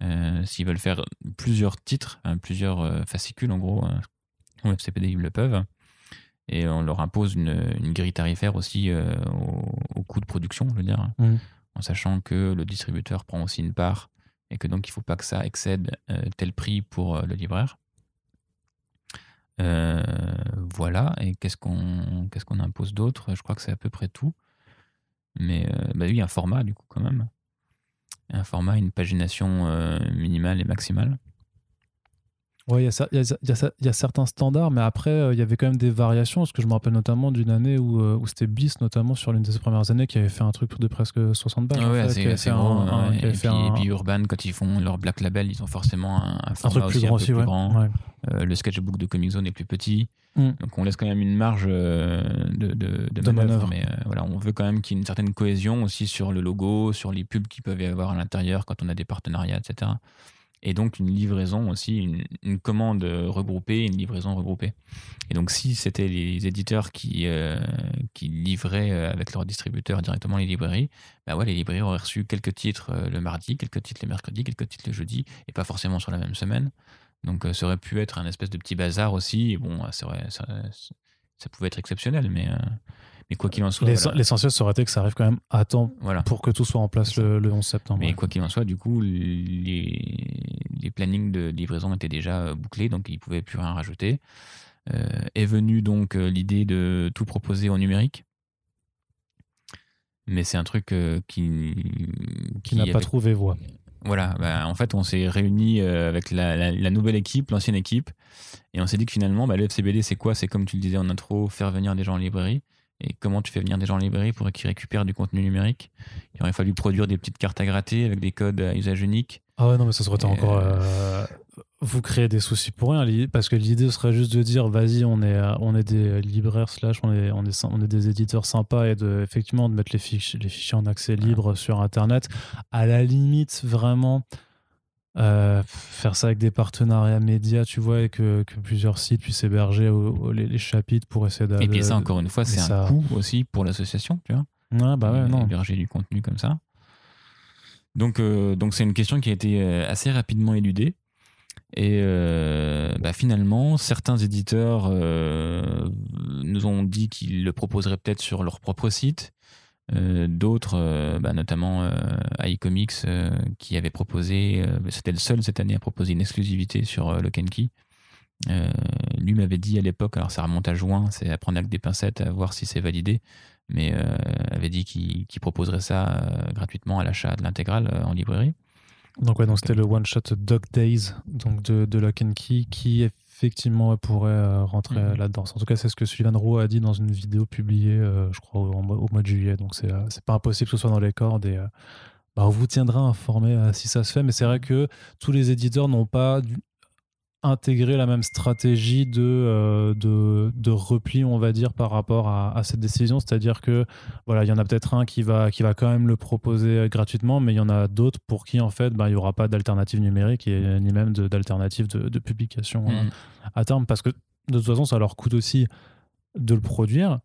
Speaker 2: euh, s'ils veulent faire plusieurs titres, hein, plusieurs euh, fascicules en gros, au FCPD ils le peuvent. Et on leur impose une, grille tarifaire aussi euh, au, coût de production, je veux dire, mmh. en sachant que le distributeur prend aussi une part et que donc il ne faut pas que ça excède tel prix pour le libraire. Voilà, et qu'est-ce qu'on qu'est-ce impose d'autre? Je crois que c'est à peu près tout. Mais bah oui, un format du coup quand même un format, une pagination euh, minimale et maximale.
Speaker 1: Oui, il y, a certains standards, mais après, euh, il y avait quand même des variations. Parce que je me rappelle notamment d'une année où, euh, où c'était Bis, notamment sur l'une des premières années, qui avait fait un truc de presque 60 balles.
Speaker 2: Ah ouais, c'est gros. et, puis, Urban, quand ils font leur Black Label, ils ont forcément un, format truc plus grand aussi, grand. le sketchbook de Comic Zone est plus petit. Mm. Donc on laisse quand même une marge de, de, de, manœuvre, mais voilà, on veut quand même qu'il y ait une certaine cohésion aussi sur le logo, sur les pubs qu'il peuvent y avoir à l'intérieur quand on a des partenariats, etc et donc une livraison aussi, une, commande regroupée, une livraison regroupée. Et donc si c'était les éditeurs qui, euh, qui livraient euh, avec leur distributeur directement les librairies, bah ouais, les librairies auraient reçu quelques titres euh, le mardi, quelques titres le mercredi, quelques titres le jeudi, et pas forcément sur la même semaine. Donc ça aurait pu être un espèce de petit bazar aussi. Et bon, ça, ça, ça, pouvait être exceptionnel, mais mais quoi qu'il en soit.
Speaker 1: L'essentiel serait été que ça arrive quand même à temps pour que tout soit en place le, 11 septembre.
Speaker 2: Mais quoi qu'il en soit, du coup, les, les plannings de livraison étaient déjà euh, bouclés, donc ils ne pouvaient plus rien rajouter. Euh, est venue donc euh, l'idée de tout proposer en numérique. Mais c'est un truc qui,
Speaker 1: qui, n'a pas trouvé voie.
Speaker 2: Voilà, bah, en fait, on s'est réunis avec la, nouvelle équipe, l'ancienne équipe, et on s'est dit que finalement, bah, le FCBD, c'est quoi? C'est comme tu le disais en intro, faire venir des gens en librairie. Et comment tu fais venir des gens en librairie pour qu'ils récupèrent du contenu numérique? Il aurait fallu produire des petites cartes à gratter avec des codes à usage unique.
Speaker 1: Ah ouais, non, mais ça serait encore. Euh, euh, vous créez des soucis pour rien, parce que l'idée serait juste de dire vas-y, on est, euh, on est des libraires, slash, on est, on, est, on est des éditeurs sympas et de, effectivement de mettre les fichiers, les fichiers en accès libre sur Internet. À la limite, vraiment euh, faire ça avec des partenariats médias, tu vois, et que, que plusieurs sites puissent héberger les, chapitres pour essayer
Speaker 2: d'aller. Et puis ça, encore une fois, c'est un coût aussi pour l'association, tu vois.
Speaker 1: Ouais, bah ouais, non.
Speaker 2: Héberger du contenu comme ça. Donc, euh, donc c'est une question qui a été euh, assez rapidement éludée. Et bah finalement, certains éditeurs nous ont dit qu'ils le proposeraient peut-être sur leur propre site. D'autres, bah, notamment iComics, qui avait proposé, c'était le seul cette année à proposer une exclusivité sur le Kenki. lui m'avait dit à l'époque, alors ça remonte à juin, c'est à prendre avec des pincettes, à voir si c'est validé, mais avait dit qu'il proposerait ça gratuitement à l'achat de l'intégrale en librairie.
Speaker 1: Donc, ouais, donc c'était le one-shot Dog Days donc de, de Lock and Key qui effectivement pourrait euh, rentrer mhm. là-dedans. En tout cas, c'est ce que Sullivan Rowe a dit dans une vidéo publiée, euh, je crois, au, mois de juillet. Donc, c'est euh, c'est pas impossible que ce soit dans les cordes et bah, on vous tiendra informé si ça se fait. Mais c'est vrai que tous les éditeurs n'ont pas intégrer la même stratégie de, euh, de, de, repli, on va dire, par rapport à, cette décision. C'est-à-dire que voilà, il y en a peut-être un qui va, qui va quand même le proposer gratuitement, mais il y en a d'autres pour qui, en fait, ben, il n'y aura pas d'alternative numérique et ni même d'alternative de, de, publication hein, mmh. à terme, parce que de toute façon, ça leur coûte aussi de le produire.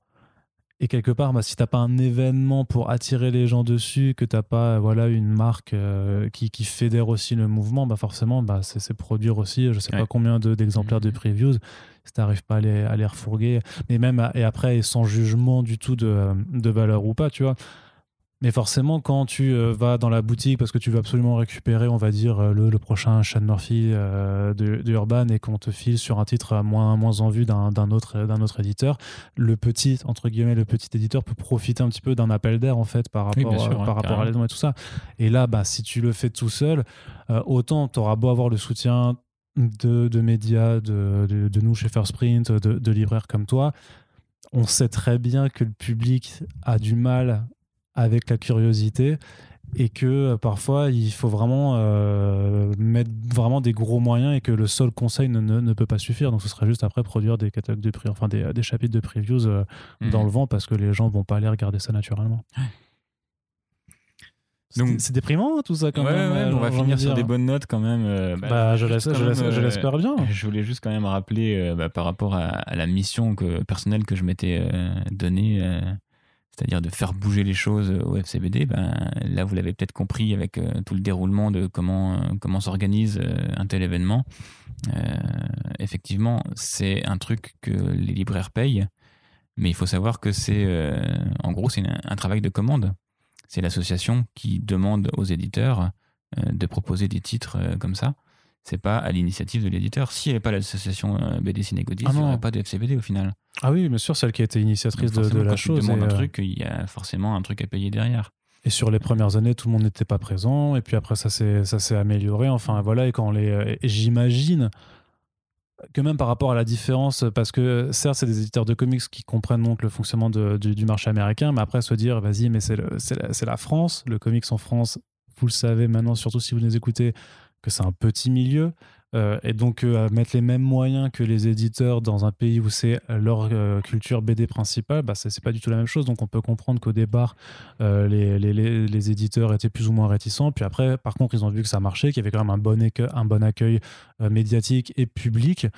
Speaker 1: Et quelque part, bah, si t'as pas un événement pour attirer les gens dessus, que t'as pas voilà une marque euh, qui, qui, fédère aussi le mouvement, bah forcément, bah, c'est produire aussi, je sais pas combien d'exemplaires de, previews, si t'arrives pas à les, à les refourguer. Mais même, et après, sans jugement du tout de, de valeur ou pas, tu vois. Mais forcément, quand tu euh, vas dans la boutique parce que tu veux absolument récupérer, on va dire, euh, le, prochain Sean Murphy euh, de, Urban et qu'on te file sur un titre moins, moins en vue d'un autre, autre éditeur, le petit, entre guillemets, le petit éditeur peut profiter un petit peu d'un appel d'air, en fait, par rapport, par rapport à l'aide et tout ça. Et là, bah, si tu le fais tout seul, autant tu auras beau avoir le soutien de, de médias, de, de, de, nous chez First Print, de, de libraires comme toi, on sait très bien que le public a du mal avec la curiosité et que euh, parfois il faut vraiment euh, mettre vraiment des gros moyens et que le seul conseil ne, ne, peut pas suffire. Donc ce serait juste après produire des catalogues de prix, enfin des, des, chapitres de previews euh, mhm. dans le vent parce que les gens vont pas aller regarder ça naturellement. Donc c'est déprimant hein, tout ça quand même.
Speaker 2: on va finir sur des bonnes notes quand même.
Speaker 1: Bah, bah, je l'espère bien.
Speaker 2: Je voulais juste quand même rappeler bah, par rapport à, à, la mission que, personnelle que je m'étais donnée c'est-à-dire de faire bouger les choses au FCBD, ben, là vous l'avez peut-être compris avec euh, tout le déroulement de comment, euh, s'organise euh, un tel événement. effectivement, c'est un truc que les libraires payent, mais il faut savoir que c'est, en gros, c'est un travail de commande. C'est l'association qui demande aux éditeurs de proposer des titres comme ça c'est pas à l'initiative de l'éditeur. S'il n'y avait pas l'association euh, BD Cinégodis, ah il n'y aurait pas de FCBD au final.
Speaker 1: Ah oui, bien sûr, celle qui a été initiatrice de, de, la chose.
Speaker 2: Quand tu demandes un euh, truc, il y a forcément un truc à payer derrière.
Speaker 1: Et sur les premières années, tout le monde n'était pas présent, et puis après, ça s'est amélioré. Enfin, voilà, et quand les. Euh, j'imagine que même par rapport à la différence, parce que certes, c'est des éditeurs de comics qui comprennent donc le fonctionnement du, marché américain, mais après se dire, vas-y, mais c'est la, la France, le comics en France, vous le savez maintenant, surtout si vous les écoutez, que c'est un petit milieu. Euh, et donc euh, mettre les mêmes moyens que les éditeurs dans un pays où c'est leur euh, culture BD principale, bah, c'est pas du tout la même chose. Donc on peut comprendre qu'au départ, les, les, les, éditeurs étaient plus ou moins réticents. Puis après, par contre, ils ont vu que ça marchait, qu'il y avait quand même un bon, accueil, un bon accueil médiatique et public.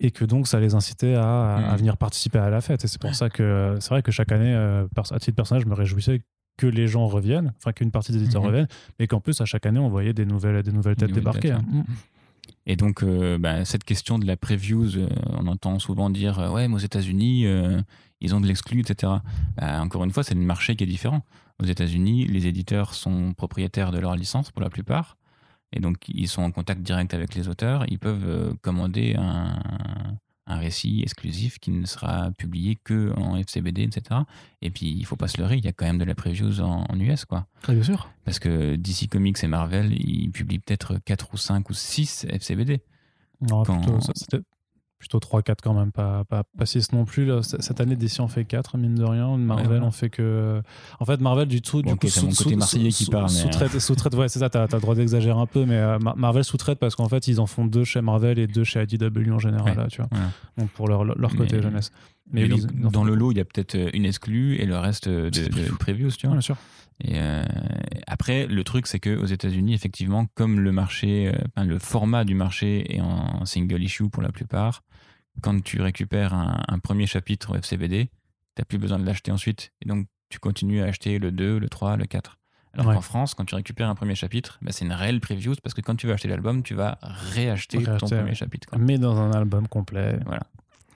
Speaker 1: Et que donc ça les incitait à, à, mmh. venir participer à la fête. Et c'est pour ça que c'est vrai que chaque année, à titre personnel, je me réjouissais que les gens reviennent, enfin qu'une partie des éditeurs mhm. reviennent, mais qu'en plus à chaque année on voyait des nouvelles, des nouvelles têtes débarquer. Hein. Mm.
Speaker 2: Et donc euh, bah, cette question de la previews, euh, on entend souvent dire euh, ouais, mais aux États-Unis ils ont de l'exclu, etc. Bah, encore une fois, c'est le marché qui est différent. Aux États-Unis, les éditeurs sont propriétaires de leur licence pour la plupart, et donc ils sont en contact direct avec les auteurs. Ils peuvent commander un, un récit exclusif qui ne sera publié que en FCBD, etc. Et puis, il faut pas se leurrer, il y a quand même de la previews en, US, quoi.
Speaker 1: Très bien sûr.
Speaker 2: Parce que DC Comics et Marvel, ils publient peut-être 4 ou 5 ou 6 FCBD.
Speaker 1: Non, plutôt, c'était plutôt 3-4 quand même, pas, pas, pas 6 non plus. Cette année, DC en fait 4, mine de rien. Marvel en fait que. En fait, Marvel, du tout. du
Speaker 2: coup, c'est mon côté marseillais qui parle.
Speaker 1: Sous-traite, sous ouais, c'est ça, t'as as le droit d'exagérer un peu, mais euh, Marvel sous-traite parce qu'en fait, ils en font deux chez Marvel et deux chez IDW en général, là, tu vois. Donc pour leur, leur côté jeunesse.
Speaker 2: Mais, dans le lot, il y a peut-être euh, une exclue et le reste de, de previews, tu vois.
Speaker 1: Bien sûr.
Speaker 2: Et euh, après, le truc, c'est qu'aux États-Unis, effectivement, comme le marché, le format du marché est en single issue pour la plupart, quand tu récupères un, premier chapitre au FCBD, tu n'as plus besoin de l'acheter ensuite. Et donc, tu continues à acheter le 2, le 3, le 4. Alors qu'en France, quand tu récupères un premier chapitre, bah, c'est une réelle preview parce que quand tu vas acheter l'album, tu vas réacheter ton premier chapitre.
Speaker 1: Mais dans un album complet. Voilà.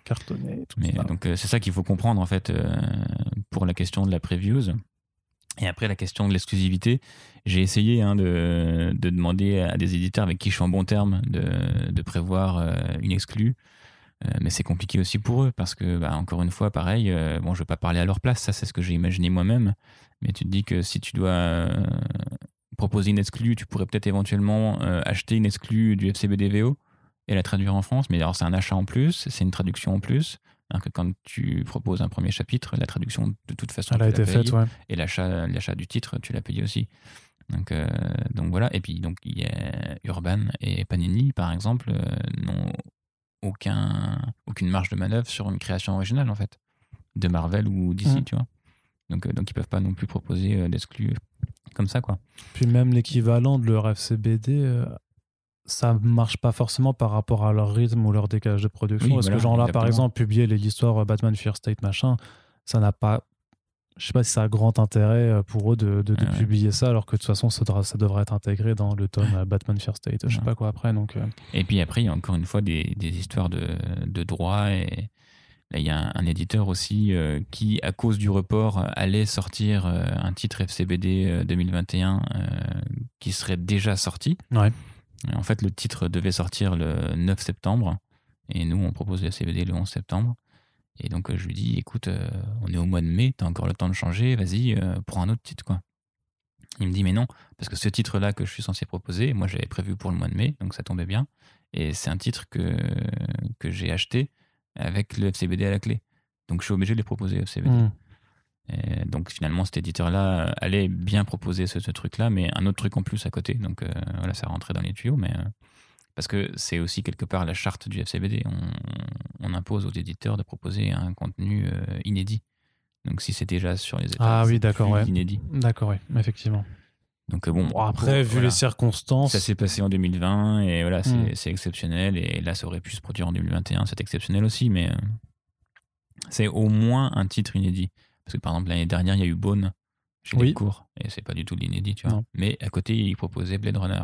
Speaker 1: Cartonné.
Speaker 2: Tout Mais, Donc, euh, c'est ça qu'il faut comprendre en fait euh, pour la question de la previews. Et après, la question de l'exclusivité, j'ai essayé hein, de, de, demander à des éditeurs avec qui je suis en bon terme de, de prévoir euh, une exclue. Euh, mais c'est compliqué aussi pour eux parce que, bah, encore une fois, pareil, euh, bon, je ne veux pas parler à leur place, ça c'est ce que j'ai imaginé moi-même. Mais tu te dis que si tu dois proposer une exclue, tu pourrais peut-être éventuellement acheter une exclue du FCBDVO et la traduire en France. Mais alors, c'est un achat en plus, c'est une traduction en plus. Que quand tu proposes un premier chapitre, la traduction, de toute façon,
Speaker 1: elle a été faite, ouais.
Speaker 2: Et l'achat, l'achat du titre, tu l'as payé aussi. Donc, euh, donc voilà. Et puis, donc, il y a Urban et Panini, par exemple, euh, n'ont aucun, aucune marge de manœuvre sur une création originale, en fait, de Marvel ou DC, mm. tu vois. Donc, euh, donc, ils peuvent pas non plus proposer d'exclus comme ça, quoi.
Speaker 1: Puis même l'équivalent de leur FCBD ça marche pas forcément par rapport à leur rythme ou leur décalage de production. Parce que genre là, par exemple, publier l'histoire Batman Fear State machin, ça n'a pas je sais pas si ça a grand intérêt euh, pour eux de, de, publier ça, alors que de toute façon, ça devrait, ça devrait être intégré dans le tome euh, Batman Fear State, je sais pas quoi après. Donc, euh.
Speaker 2: Et puis après, il y a encore une fois des, des histoires de, de droit. Et là, il y a un, éditeur aussi qui, à cause du report, allait sortir un titre FCBD 2021 qui serait déjà sorti.
Speaker 1: Ouais.
Speaker 2: En fait, le titre devait sortir le 9 septembre. Et nous, on propose le FCBD le 11 septembre. Et donc, euh, je lui dis, écoute, euh, on est au mois de mai, t'as encore le temps de changer, vas-y, euh, prends un autre titre, quoi. Il me dit, mais non, parce que ce titre-là que je suis censé proposer, moi, j'avais prévu pour le mois de mai, donc ça tombait bien. Et c'est un titre que, que j'ai acheté avec le FCBD à la clé. Donc, je suis obligé de les proposer FCBD. Hmm. Et donc, finalement, cet éditeur-là allait bien proposer ce, truc-là, mais un autre truc en plus à côté. Donc, voilà, ça rentrait dans les tuyaux, mais parce que c'est aussi quelque part la charte du FCBD. On, impose aux éditeurs de proposer un contenu euh, inédit. Donc si c'est déjà sur les
Speaker 1: états, ah oui, d'accord, ouais.
Speaker 2: inédit.
Speaker 1: D'accord, oui, effectivement.
Speaker 2: Donc euh, bon,
Speaker 1: après, vu les circonstances,
Speaker 2: ça s'est passé en 2020 et voilà, hmm. c'est exceptionnel. Et là, ça aurait pu se produire en 2021, c'est exceptionnel aussi, mais euh, c'est au moins un titre inédit. Parce que par exemple l'année dernière, il y a eu Bone chez oui. cours et c'est pas du tout l'inédit, tu vois. Mais à côté, il proposait Blade Runner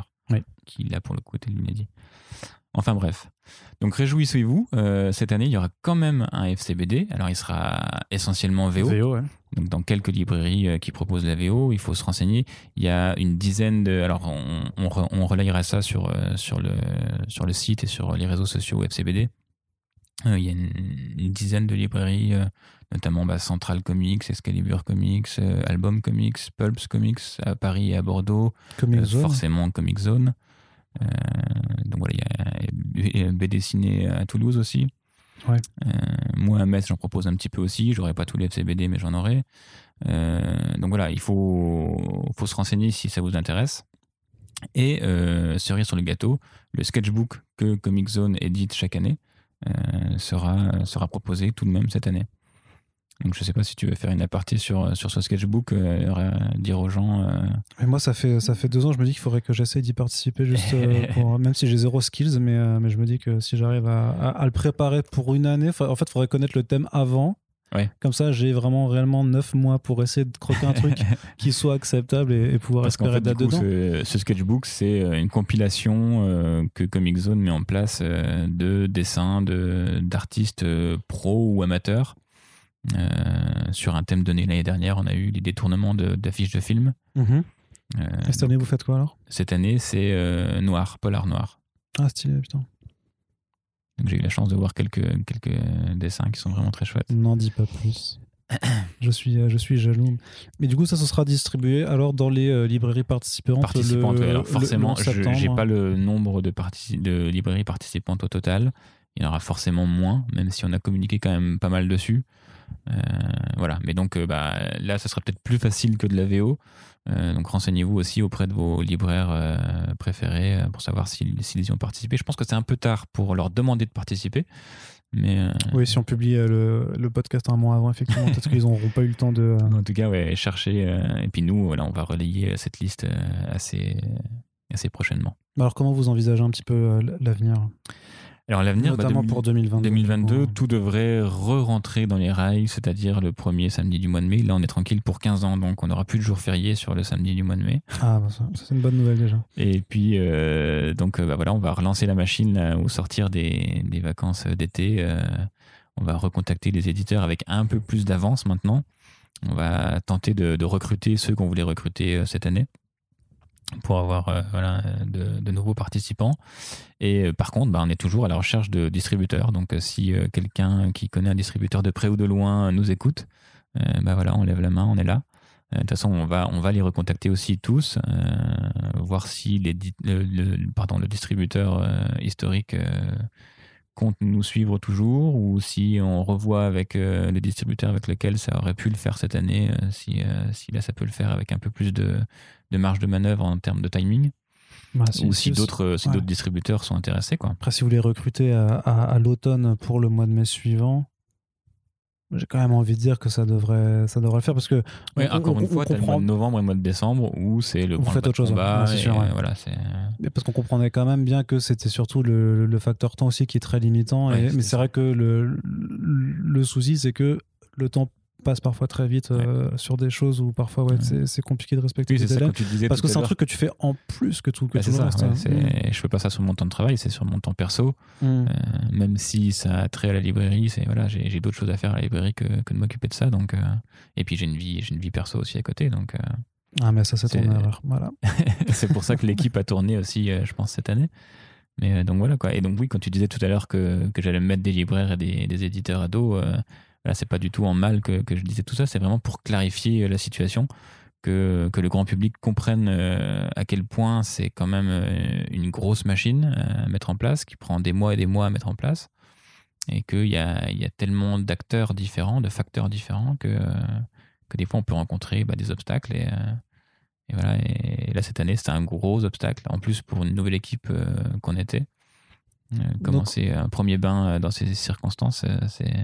Speaker 2: qui là pour le coup était l'inédit. Enfin bref. Donc réjouissez-vous, euh, cette année il y aura quand même un FCBD. Alors il sera essentiellement VO. Donc dans quelques librairies euh, qui proposent la VO, il faut se renseigner. Il y a une dizaine de. Alors on, on, relayera ça sur, euh, sur, le, sur le site et sur les réseaux sociaux FCBD. il y a une, dizaine de librairies, notamment bah, Central Comics, Excalibur Comics, Album Comics, Pulps Comics à Paris et à Bordeaux.
Speaker 1: Comic Zone.
Speaker 2: Forcément Comic Zone. Euh, donc voilà, il y a BD dessiné à Toulouse aussi.
Speaker 1: Ouais.
Speaker 2: Euh, moi à Metz, j'en propose un petit peu aussi. J'aurais pas tous les FCBD, mais j'en aurai. Euh, donc voilà, il faut, faut se renseigner si ça vous intéresse. Et cerise sur le gâteau, le sketchbook que Comic Zone édite chaque année sera, sera proposé tout de même cette année. Donc je sais pas si tu veux faire une aparté sur, sur ce sketchbook, euh, dire aux gens. Euh,
Speaker 1: mais moi, ça fait, ça fait deux ans, je me dis qu'il faudrait que j'essaye d'y participer, juste euh, même si j'ai zéro skills, mais, mais je me dis que si j'arrive à, à, le préparer pour une année, en fait, il faudrait connaître le thème avant.
Speaker 2: Ouais.
Speaker 1: Comme ça, j'ai vraiment réellement neuf mois pour essayer de croquer un truc qui soit acceptable et, pouvoir
Speaker 2: Parce
Speaker 1: espérer
Speaker 2: fait,
Speaker 1: dedans.
Speaker 2: Ce, ce, sketchbook, c'est une compilation que Comic Zone met en place de dessins d'artistes pros ou amateurs euh, sur un thème donné l'année dernière, on a eu les détournements d'affiches de, films.
Speaker 1: Mhm. Euh, cette année, vous faites quoi alors?
Speaker 2: Cette année, c'est euh, noir, polar noir.
Speaker 1: Ah, stylé, putain.
Speaker 2: j'ai eu la chance de voir quelques, quelques dessins qui sont vraiment très chouettes.
Speaker 1: N'en dis pas plus. je suis, je suis jaloux. Mais du coup, ça, ça sera distribué alors dans les librairies participantes.
Speaker 2: Participantes, alors forcément, je j'ai pas le nombre de, de librairies participantes au total. Il y en aura forcément moins, même si on a communiqué quand même pas mal dessus. Euh, voilà, mais donc euh, bah, là, ce sera peut-être plus facile que de la VO. Euh, donc renseignez-vous aussi auprès de vos libraires préférés pour savoir s'ils y ont participé. Je pense que c'est un peu tard pour leur demander de participer. Mais
Speaker 1: Oui, si on publie le, podcast un mois avant, effectivement, peut-être qu'ils n'auront pas eu le temps de.
Speaker 2: En tout cas, ouais, chercher. et puis nous, voilà, on va relayer cette liste assez, assez prochainement.
Speaker 1: Alors, comment vous envisagez un petit peu l'avenir?
Speaker 2: Alors l'avenir,
Speaker 1: bah, notamment pour 2022,
Speaker 2: 2022 tout devrait re-rentrer dans les rails, c'est-à-dire le premier samedi du mois de mai. Là, on est tranquille pour 15 ans, donc on n'aura plus de jours fériés sur le samedi du mois de mai.
Speaker 1: Ah, bah ça, c'est une bonne nouvelle déjà.
Speaker 2: Et puis, euh, donc euh, bah, voilà, on va relancer la machine au sortir des, des vacances d'été. Euh, on va recontacter les éditeurs avec un peu plus d'avance maintenant. on va tenter de, recruter ceux qu'on voulait recruter cette année pour avoir voilà, de, nouveaux participants. Et par contre, bah, on est toujours à la recherche de distributeurs. Donc si quelqu'un qui connaît un distributeur de près ou de loin nous écoute, bah voilà, on lève la main, on est là. De toute façon, on va, on va les recontacter aussi tous, voir si les, le, pardon, le distributeur historique compte nous suivre toujours ou si on revoit avec euh, les distributeurs avec lesquels ça aurait pu le faire cette année, euh, si, euh, si, là ça peut le faire avec un peu plus de, de marge de manœuvre en termes de timing. Bah, ou si, d'autres si d'autres distributeurs sont intéressés. Quoi.
Speaker 1: Après, si vous les recrutez à, à l'automne pour le mois de mai suivant, j'ai quand même envie de dire que ça devrait, ça devrait le faire parce que.
Speaker 2: Oui, encore une fois, tu as le mois de novembre et le mois de décembre où c'est le
Speaker 1: grand autre chose.
Speaker 2: Combat
Speaker 1: c'est sûr.
Speaker 2: voilà,
Speaker 1: parce qu'on comprenait quand même bien que c'était surtout le, le, facteur temps aussi qui est très limitant. mais c'est vrai que le, le souci, c'est que le temps passe parfois très vite euh, sur des choses où parfois ouais, c'est compliqué de respecter
Speaker 2: les
Speaker 1: délais.
Speaker 2: disais
Speaker 1: parce que c'est un truc que tu fais en plus que tout, que
Speaker 2: bah,
Speaker 1: tout le reste.
Speaker 2: Hein. Je fais pas ça sur mon temps de travail, c'est sur mon temps perso. Mm. Euh, même si ça a trait à la librairie, c'est voilà, j'ai d'autres choses à faire à la librairie que, que de m'occuper de ça. Donc, euh, et puis j'ai une vie, j'ai une vie perso aussi à côté. Donc,
Speaker 1: ah mais ça c'est ton erreur. Voilà.
Speaker 2: c'est pour ça que l'équipe a tourné aussi, je pense cette année. Mais donc voilà quoi. Et donc oui, quand tu disais tout à l'heure que, que j'allais mettre des libraires et des, des éditeurs à dos, Là, c'est pas du tout en mal que, que je disais tout ça, c'est vraiment pour clarifier euh, la situation, que, que le grand public comprenne euh, à quel point c'est quand même euh, une grosse machine à mettre en place, qui prend des mois et des mois à mettre en place, et qu'il y a, y a tellement d'acteurs différents, de facteurs différents, que, que des fois on peut rencontrer bah, des obstacles. Et, et, voilà, et, là, cette année, c'était un gros obstacle, en plus pour une nouvelle équipe qu'on était. commencer un premier bain dans ces circonstances, c'est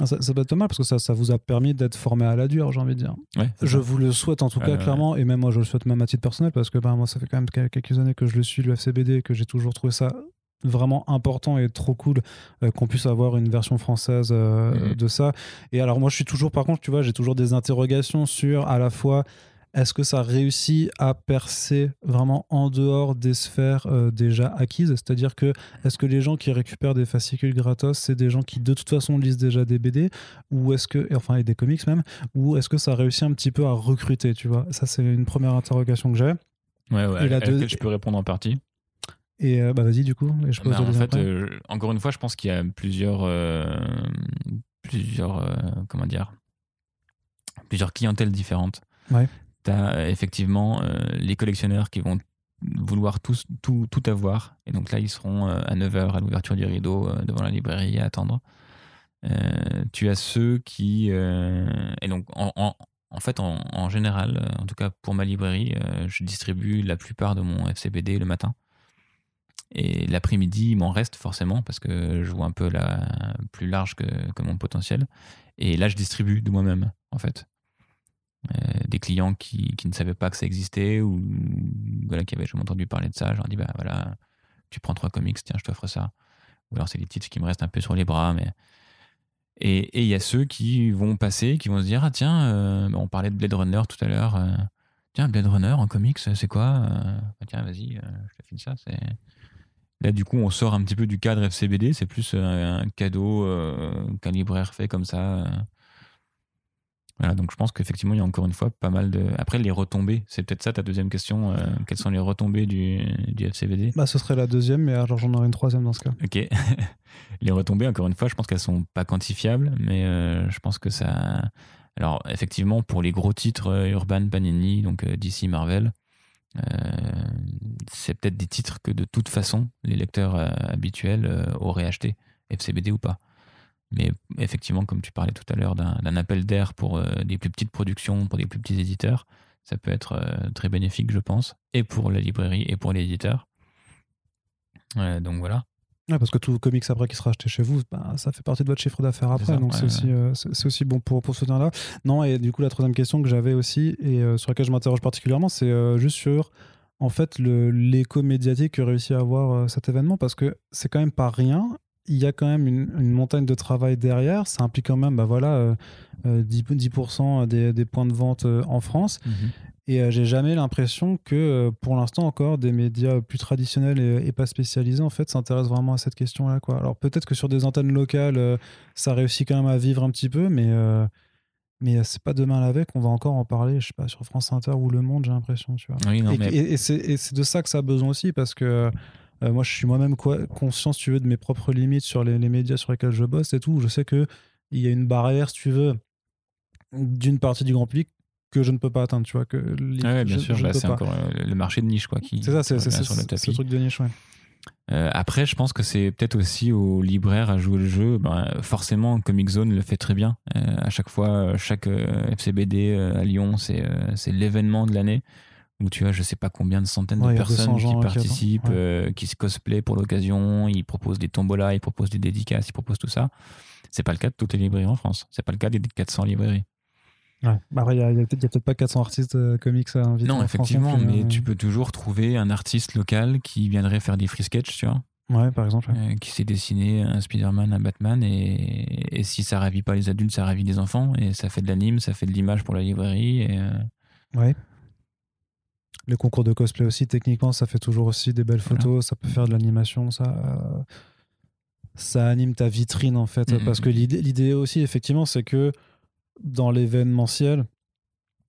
Speaker 1: ah, ça, ça, peut être mal parce que ça, ça vous a permis d'être formé à la dure, j'ai envie de dire. je vous le souhaite en tout cas, clairement, et même moi je le souhaite même à titre personnel parce que bah, moi ça fait quand même quelques années que je le suis, le FCBD, et que j'ai toujours trouvé ça vraiment important et trop cool euh, qu'on puisse avoir une version française euh, mm-hmm. de ça. Et alors moi je suis toujours, par contre, tu vois, j'ai toujours des interrogations sur à la fois est-ce que ça réussit à percer vraiment en dehors des sphères euh, déjà acquises? C'est-à-dire que est-ce que les gens qui récupèrent des fascicules gratos, c'est des gens qui de toute façon lisent déjà des BD ou est-ce que enfin et des comics même ou est-ce que ça réussit un petit peu à recruter, tu vois? Ça c'est une première interrogation que j'ai.
Speaker 2: Ouais ouais, et la laquelle je peux répondre en partie?
Speaker 1: Et euh, bah vas-y du coup, je
Speaker 2: bah, en fait euh, encore une fois, je pense qu'il y a plusieurs plusieurs comment dire? Plusieurs clientèles différentes.
Speaker 1: Ouais
Speaker 2: tu as euh, effectivement euh, les collectionneurs qui vont vouloir tout, avoir. Et donc là, ils seront euh, à 9h à l'ouverture du rideau devant la librairie à attendre. tu as ceux qui... et donc, en, en, fait, en, général, en tout cas pour ma librairie, je distribue la plupart de mon FCBD le matin. Et l'après-midi, il m'en reste forcément parce que je vois un peu la, plus large que, que mon potentiel. Et là, je distribue de moi-même, en fait. Euh, des clients qui, qui, ne savaient pas que ça existait ou voilà, qui avaient jamais entendu parler de ça. Je leur dis, bah voilà, tu prends trois comics, tiens, je t'offre ça. Ou alors c'est les titres qui me restent un peu sur les bras. Mais... Et il y a ceux qui vont passer, qui vont se dire, ah tiens, euh, on parlait de Blade Runner tout à l'heure. Euh, tiens, Blade Runner en comics, c'est quoi bah, Tiens, vas-y, je te file ça. C'est... Là, du coup, on sort un petit peu du cadre FCBD. C'est plus un, cadeau qu'un libraire fait comme ça voilà, donc je pense qu'effectivement, il y a encore une fois pas mal de. Après, les retombées, c'est peut-être ça ta deuxième question. Euh, quelles sont les retombées du, du FCVD
Speaker 1: bah, Ce serait la deuxième, mais alors j'en aurais une troisième dans ce cas.
Speaker 2: Ok. les retombées, encore une fois, je pense qu'elles sont pas quantifiables, mais euh, je pense que ça. Alors, effectivement, pour les gros titres euh, Urban, Panini, donc DC, Marvel, c'est peut-être des titres que de toute façon, les lecteurs habituels auraient acheté, FCBD ou pas. Mais effectivement, comme tu parlais tout à l'heure d'un appel d'air pour euh, des plus petites productions, pour des plus petits éditeurs, ça peut être euh, très bénéfique, je pense, et pour la librairie et pour l'éditeur. Euh, donc voilà.
Speaker 1: parce que tout comics après qui sera acheté chez vous, bah, ça fait partie de votre chiffre d'affaires après, donc c'est aussi, c'est aussi bon pour, pour ce temps-là. Non, et du coup, la troisième question que j'avais aussi, et sur laquelle je m'interroge particulièrement, c'est juste sur en fait l'écho médiatique que réussit à avoir cet événement, parce que c'est quand même pas rien, il y a quand même une, montagne de travail derrière. Ça implique quand même bah voilà, 10%, euh, euh, des, points de vente euh, en France. Mhm. Et j'ai jamais l'impression que, pour l'instant encore, des médias plus traditionnels et, pas spécialisés en fait s'intéressent vraiment à cette question-là. Quoi. Alors peut-être que sur des antennes locales, ça réussit quand même à vivre un petit peu, mais mais c'est pas demain la veille qu'on va encore en parler, je sais pas, sur France Inter ou Le Monde, j'ai l'impression, tu vois.
Speaker 2: Oui, non,
Speaker 1: et
Speaker 2: mais-
Speaker 1: et c'est de ça que ça a besoin aussi, parce que euh, moi, je suis moi-même conscient, si tu veux, de mes propres limites sur les, les médias sur lesquels je bosse et tout. Je sais que il y a une barrière, si tu veux, d'une partie du grand public que je ne peux pas atteindre, tu vois. Que
Speaker 2: Ouais, bien
Speaker 1: je-
Speaker 2: sûr, bah, c'est encore euh, le marché de niche quoi, qui,
Speaker 1: C'est ça, c'est ce truc de niche, ouais.
Speaker 2: Euh, après, je pense que c'est peut-être aussi aux libraires à jouer le jeu. Ben, forcément, Comic Zone le fait très bien. Euh, à chaque fois, chaque euh, FCBD à Lyon, c'est l'événement de l'année où tu as je sais pas combien de centaines
Speaker 1: Ouais,
Speaker 2: de
Speaker 1: il y a 200
Speaker 2: personnes qui participent, euh, qui se cosplayent pour l'occasion. Ils proposent des tombolas, ils proposent des dédicaces, ils proposent tout ça. C'est pas le cas de toutes les librairies en France. C'est pas le cas des 400 librairies.
Speaker 1: Ouais. Bah, après, il y a, peut-être pas 400 artistes euh, comics à inviter. en
Speaker 2: Non, effectivement, mais tu peux toujours trouver un artiste local qui viendrait faire des free sketch, tu vois.
Speaker 1: Ouais, par exemple. ouais.
Speaker 2: euh, qui s'est dessiné un Spider-Man, un Batman, et, et si ça ravit pas les adultes, ça ravit les enfants, et ça fait de l'anime, ça fait de l'image pour la librairie. Et, euh,
Speaker 1: Ouais. Les concours de cosplay aussi, techniquement, ça fait toujours aussi des belles
Speaker 2: Voilà.
Speaker 1: photos, ça peut faire de l'animation, ça, euh, ça anime ta vitrine en fait.
Speaker 2: Mhm.
Speaker 1: Parce que l'idée, l'idée aussi, effectivement, c'est que dans l'événementiel,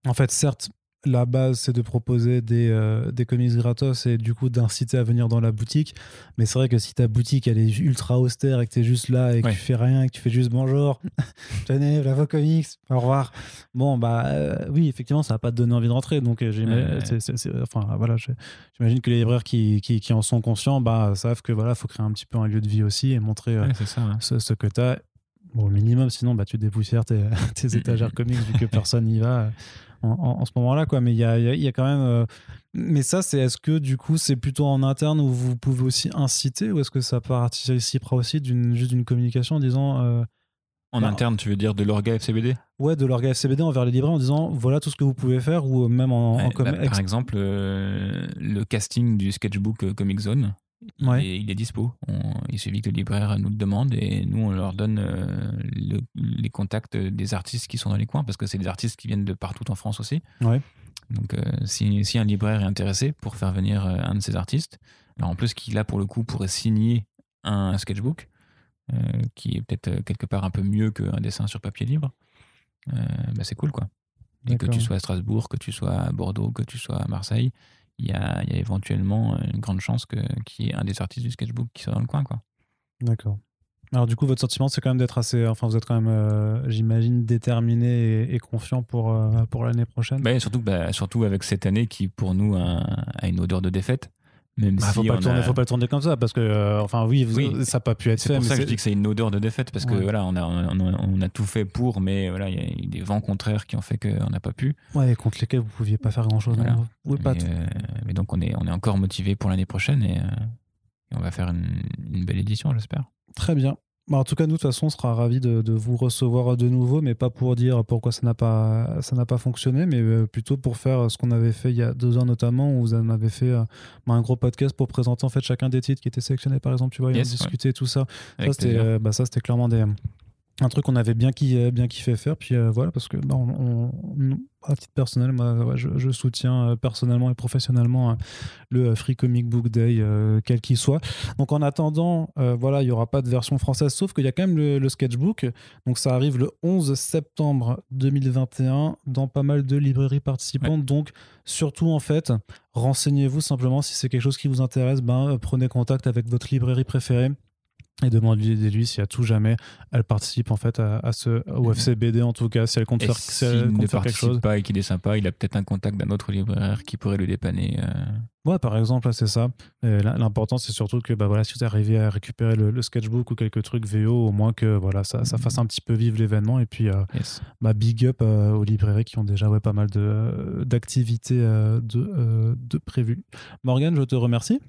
Speaker 1: en fait, certes, la base, c'est de proposer des, euh, des comics gratos et du coup d'inciter à venir dans la boutique. Mais c'est vrai que si ta boutique, elle est ultra austère et que tu es juste là et que
Speaker 2: Ouais.
Speaker 1: tu fais rien, et que tu fais juste bonjour, tenez, la vos comics, au revoir. Bon, bah euh, oui, effectivement, ça va pas te donner envie de rentrer. Donc, euh, j'imagine,
Speaker 2: Ouais.
Speaker 1: c'est- c'est- c'est- enfin, voilà, je- j'imagine que les libraires qui, qui, qui en sont conscients bah, savent que voilà, faut créer un petit peu un lieu de vie aussi et montrer euh,
Speaker 2: ouais, c'est ça.
Speaker 1: ce, ce que tu as. Bon, au minimum, sinon, bah, tu dépoussières tes, tes étagères comics vu que personne n'y va en, en- en ce moment-là. quoi. Mais il y a, il y a- il y a quand même. euh, Mais ça, c'est est-ce que du coup, c'est plutôt en interne où vous pouvez aussi inciter ou est-ce que ça participera aussi d'une, juste d'une communication en disant. euh,
Speaker 2: En interne, tu veux dire de l'orga FCBD
Speaker 1: Ouais, de l'orga FCBD envers les libraires en disant voilà tout ce que vous pouvez faire ou même en, en
Speaker 2: Ouais,
Speaker 1: com-
Speaker 2: bah, Par exemple, euh, le casting du sketchbook Comic Zone,
Speaker 1: Ouais.
Speaker 2: est, il est dispo. On- il suffit que le libraire nous le demande et nous, on leur donne euh, le- les contacts des artistes qui sont dans les coins parce que c'est des artistes qui viennent de partout en France aussi.
Speaker 1: Ouais.
Speaker 2: Donc, euh, si, si un libraire est intéressé pour faire venir euh, un de ces artistes, alors en plus qu'il a pour le coup pourrait signer un sketchbook qui est peut-être quelque part un peu mieux qu'un dessin sur papier libre, bah, c'est cool quoi. Et que tu sois à Strasbourg, que tu sois à Bordeaux, que tu sois à Marseille, il y a, il y a éventuellement une grande chance qu'il y ait un des artistes du sketchbook qui soit dans le coin. Quoi.
Speaker 1: D'accord. Alors du coup, votre sentiment, c'est quand même d'être assez... Enfin, vous êtes quand même, euh, j'imagine, déterminé et, et confiant pour, euh, pour l'année prochaine?
Speaker 2: Bah, surtout, bah, surtout avec cette année qui pour nous a, a une odeur de défaite. Même
Speaker 1: Bah,
Speaker 2: si
Speaker 1: faut, pas tourner,
Speaker 2: a-
Speaker 1: faut pas le tourner comme ça parce que, euh, enfin, oui, vous-
Speaker 2: Oui.
Speaker 1: ça n'a pas pu être
Speaker 2: C'est
Speaker 1: fait.
Speaker 2: pour
Speaker 1: mais
Speaker 2: ça que je
Speaker 1: c'est-
Speaker 2: dis que c'est une odeur de défaite parce que
Speaker 1: Ouais.
Speaker 2: voilà, on a, on, a, on a tout fait pour, mais voilà, il y a eu des vents contraires qui ont fait qu'on n'a pas pu.
Speaker 1: Ouais, contre lesquels vous pouviez pas faire grand chose.
Speaker 2: Voilà.
Speaker 1: Pas
Speaker 2: euh, mais donc on est, on est encore motivé pour l'année prochaine et, euh, et on va faire une, une belle édition, j'espère.
Speaker 1: Très bien. Bah, en tout cas, nous, de toute façon, on sera ravis de, de vous recevoir de nouveau, mais pas pour dire pourquoi ça n'a pas, ça n'a pas fonctionné, mais euh, plutôt pour faire ce qu'on avait fait il y a deux ans notamment, où vous en avez fait euh, bah, un gros podcast pour présenter en fait chacun des titres qui étaient sélectionnés, par exemple, tu vois, et
Speaker 2: Yes,
Speaker 1: discuter tout ça.
Speaker 2: Avec
Speaker 1: ça, c'était,
Speaker 2: plaisir.
Speaker 1: euh, bah, ça, c'était clairement des, un truc qu'on avait bien, qui, euh, bien kiffé faire. Puis euh, voilà, parce que bah, on, on- nous, à titre personnel, moi, ouais, je, je soutiens euh, personnellement et professionnellement euh, le euh, Free Comic Book Day, euh, quel qu'il soit. Donc en attendant, voilà, il n'y aura pas de version française, sauf qu'il y a quand même le, le sketchbook. Donc ça arrive le 11 septembre 2021 dans pas mal de librairies participantes. Donc surtout, en fait, renseignez-vous simplement si c'est quelque chose qui vous intéresse. Ben, prenez contact avec votre librairie préférée et demandez-lui si à tout jamais elle participe en fait à, à ce au
Speaker 2: Mhm.
Speaker 1: FCBD en tout cas si elle compte
Speaker 2: Et
Speaker 1: faire, si
Speaker 2: s'il
Speaker 1: elle
Speaker 2: ne
Speaker 1: compte quelque
Speaker 2: participe
Speaker 1: chose
Speaker 2: pas et qu'il est sympa, il a peut-être un contact d'un autre libraire qui pourrait le dépanner. euh.
Speaker 1: ouais par exemple c'est ça l'important c'est surtout que bah voilà si vous arrivez à récupérer le, le sketchbook ou quelques trucs VO au moins que voilà ça, ça fasse un petit peu vivre l'événement et puis euh,
Speaker 2: Yes.
Speaker 1: bah, big up euh, aux librairies qui ont déjà ouais, pas mal de, euh, d'activités euh, de, de prévues. Morgane, je te remercie.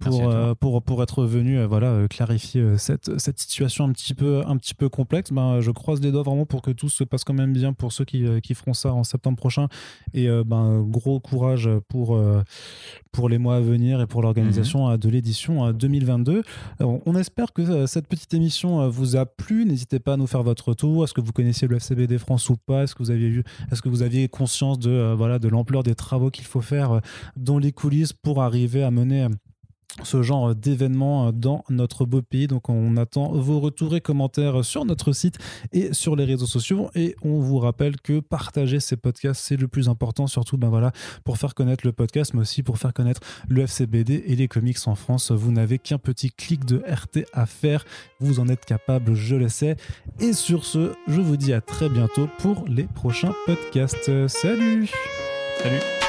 Speaker 1: Pour, euh, pour, pour être venu euh, voilà, euh, clarifier cette, cette situation un petit peu, un petit peu complexe, ben, je croise les doigts vraiment pour que tout se passe quand même bien pour ceux qui, qui feront ça en septembre prochain. Et ben, gros courage pour, pour les mois à venir et pour l'organisation
Speaker 2: Mhm.
Speaker 1: de l'édition euh, 2022. Alors, on espère que cette petite émission vous a plu. N'hésitez pas à nous faire votre retour. Est-ce que vous connaissiez le FCBD France ou pas? Est-ce que vous aviez Est-ce que vous aviez conscience de voilà de l'ampleur des travaux qu'il faut faire dans les coulisses pour arriver à mener ce genre d'événements dans notre beau pays. Donc on attend vos retours et commentaires sur notre site et sur les réseaux sociaux. Et on vous rappelle que partager ces podcasts, c'est le plus important, surtout ben voilà, pour faire connaître le podcast, mais aussi pour faire connaître le FCBD et les comics en France. Vous n'avez qu'un petit clic de RT à faire. Vous en êtes capable, je le sais. Et sur ce, je vous dis à très bientôt pour les prochains podcasts. Salut
Speaker 2: Salut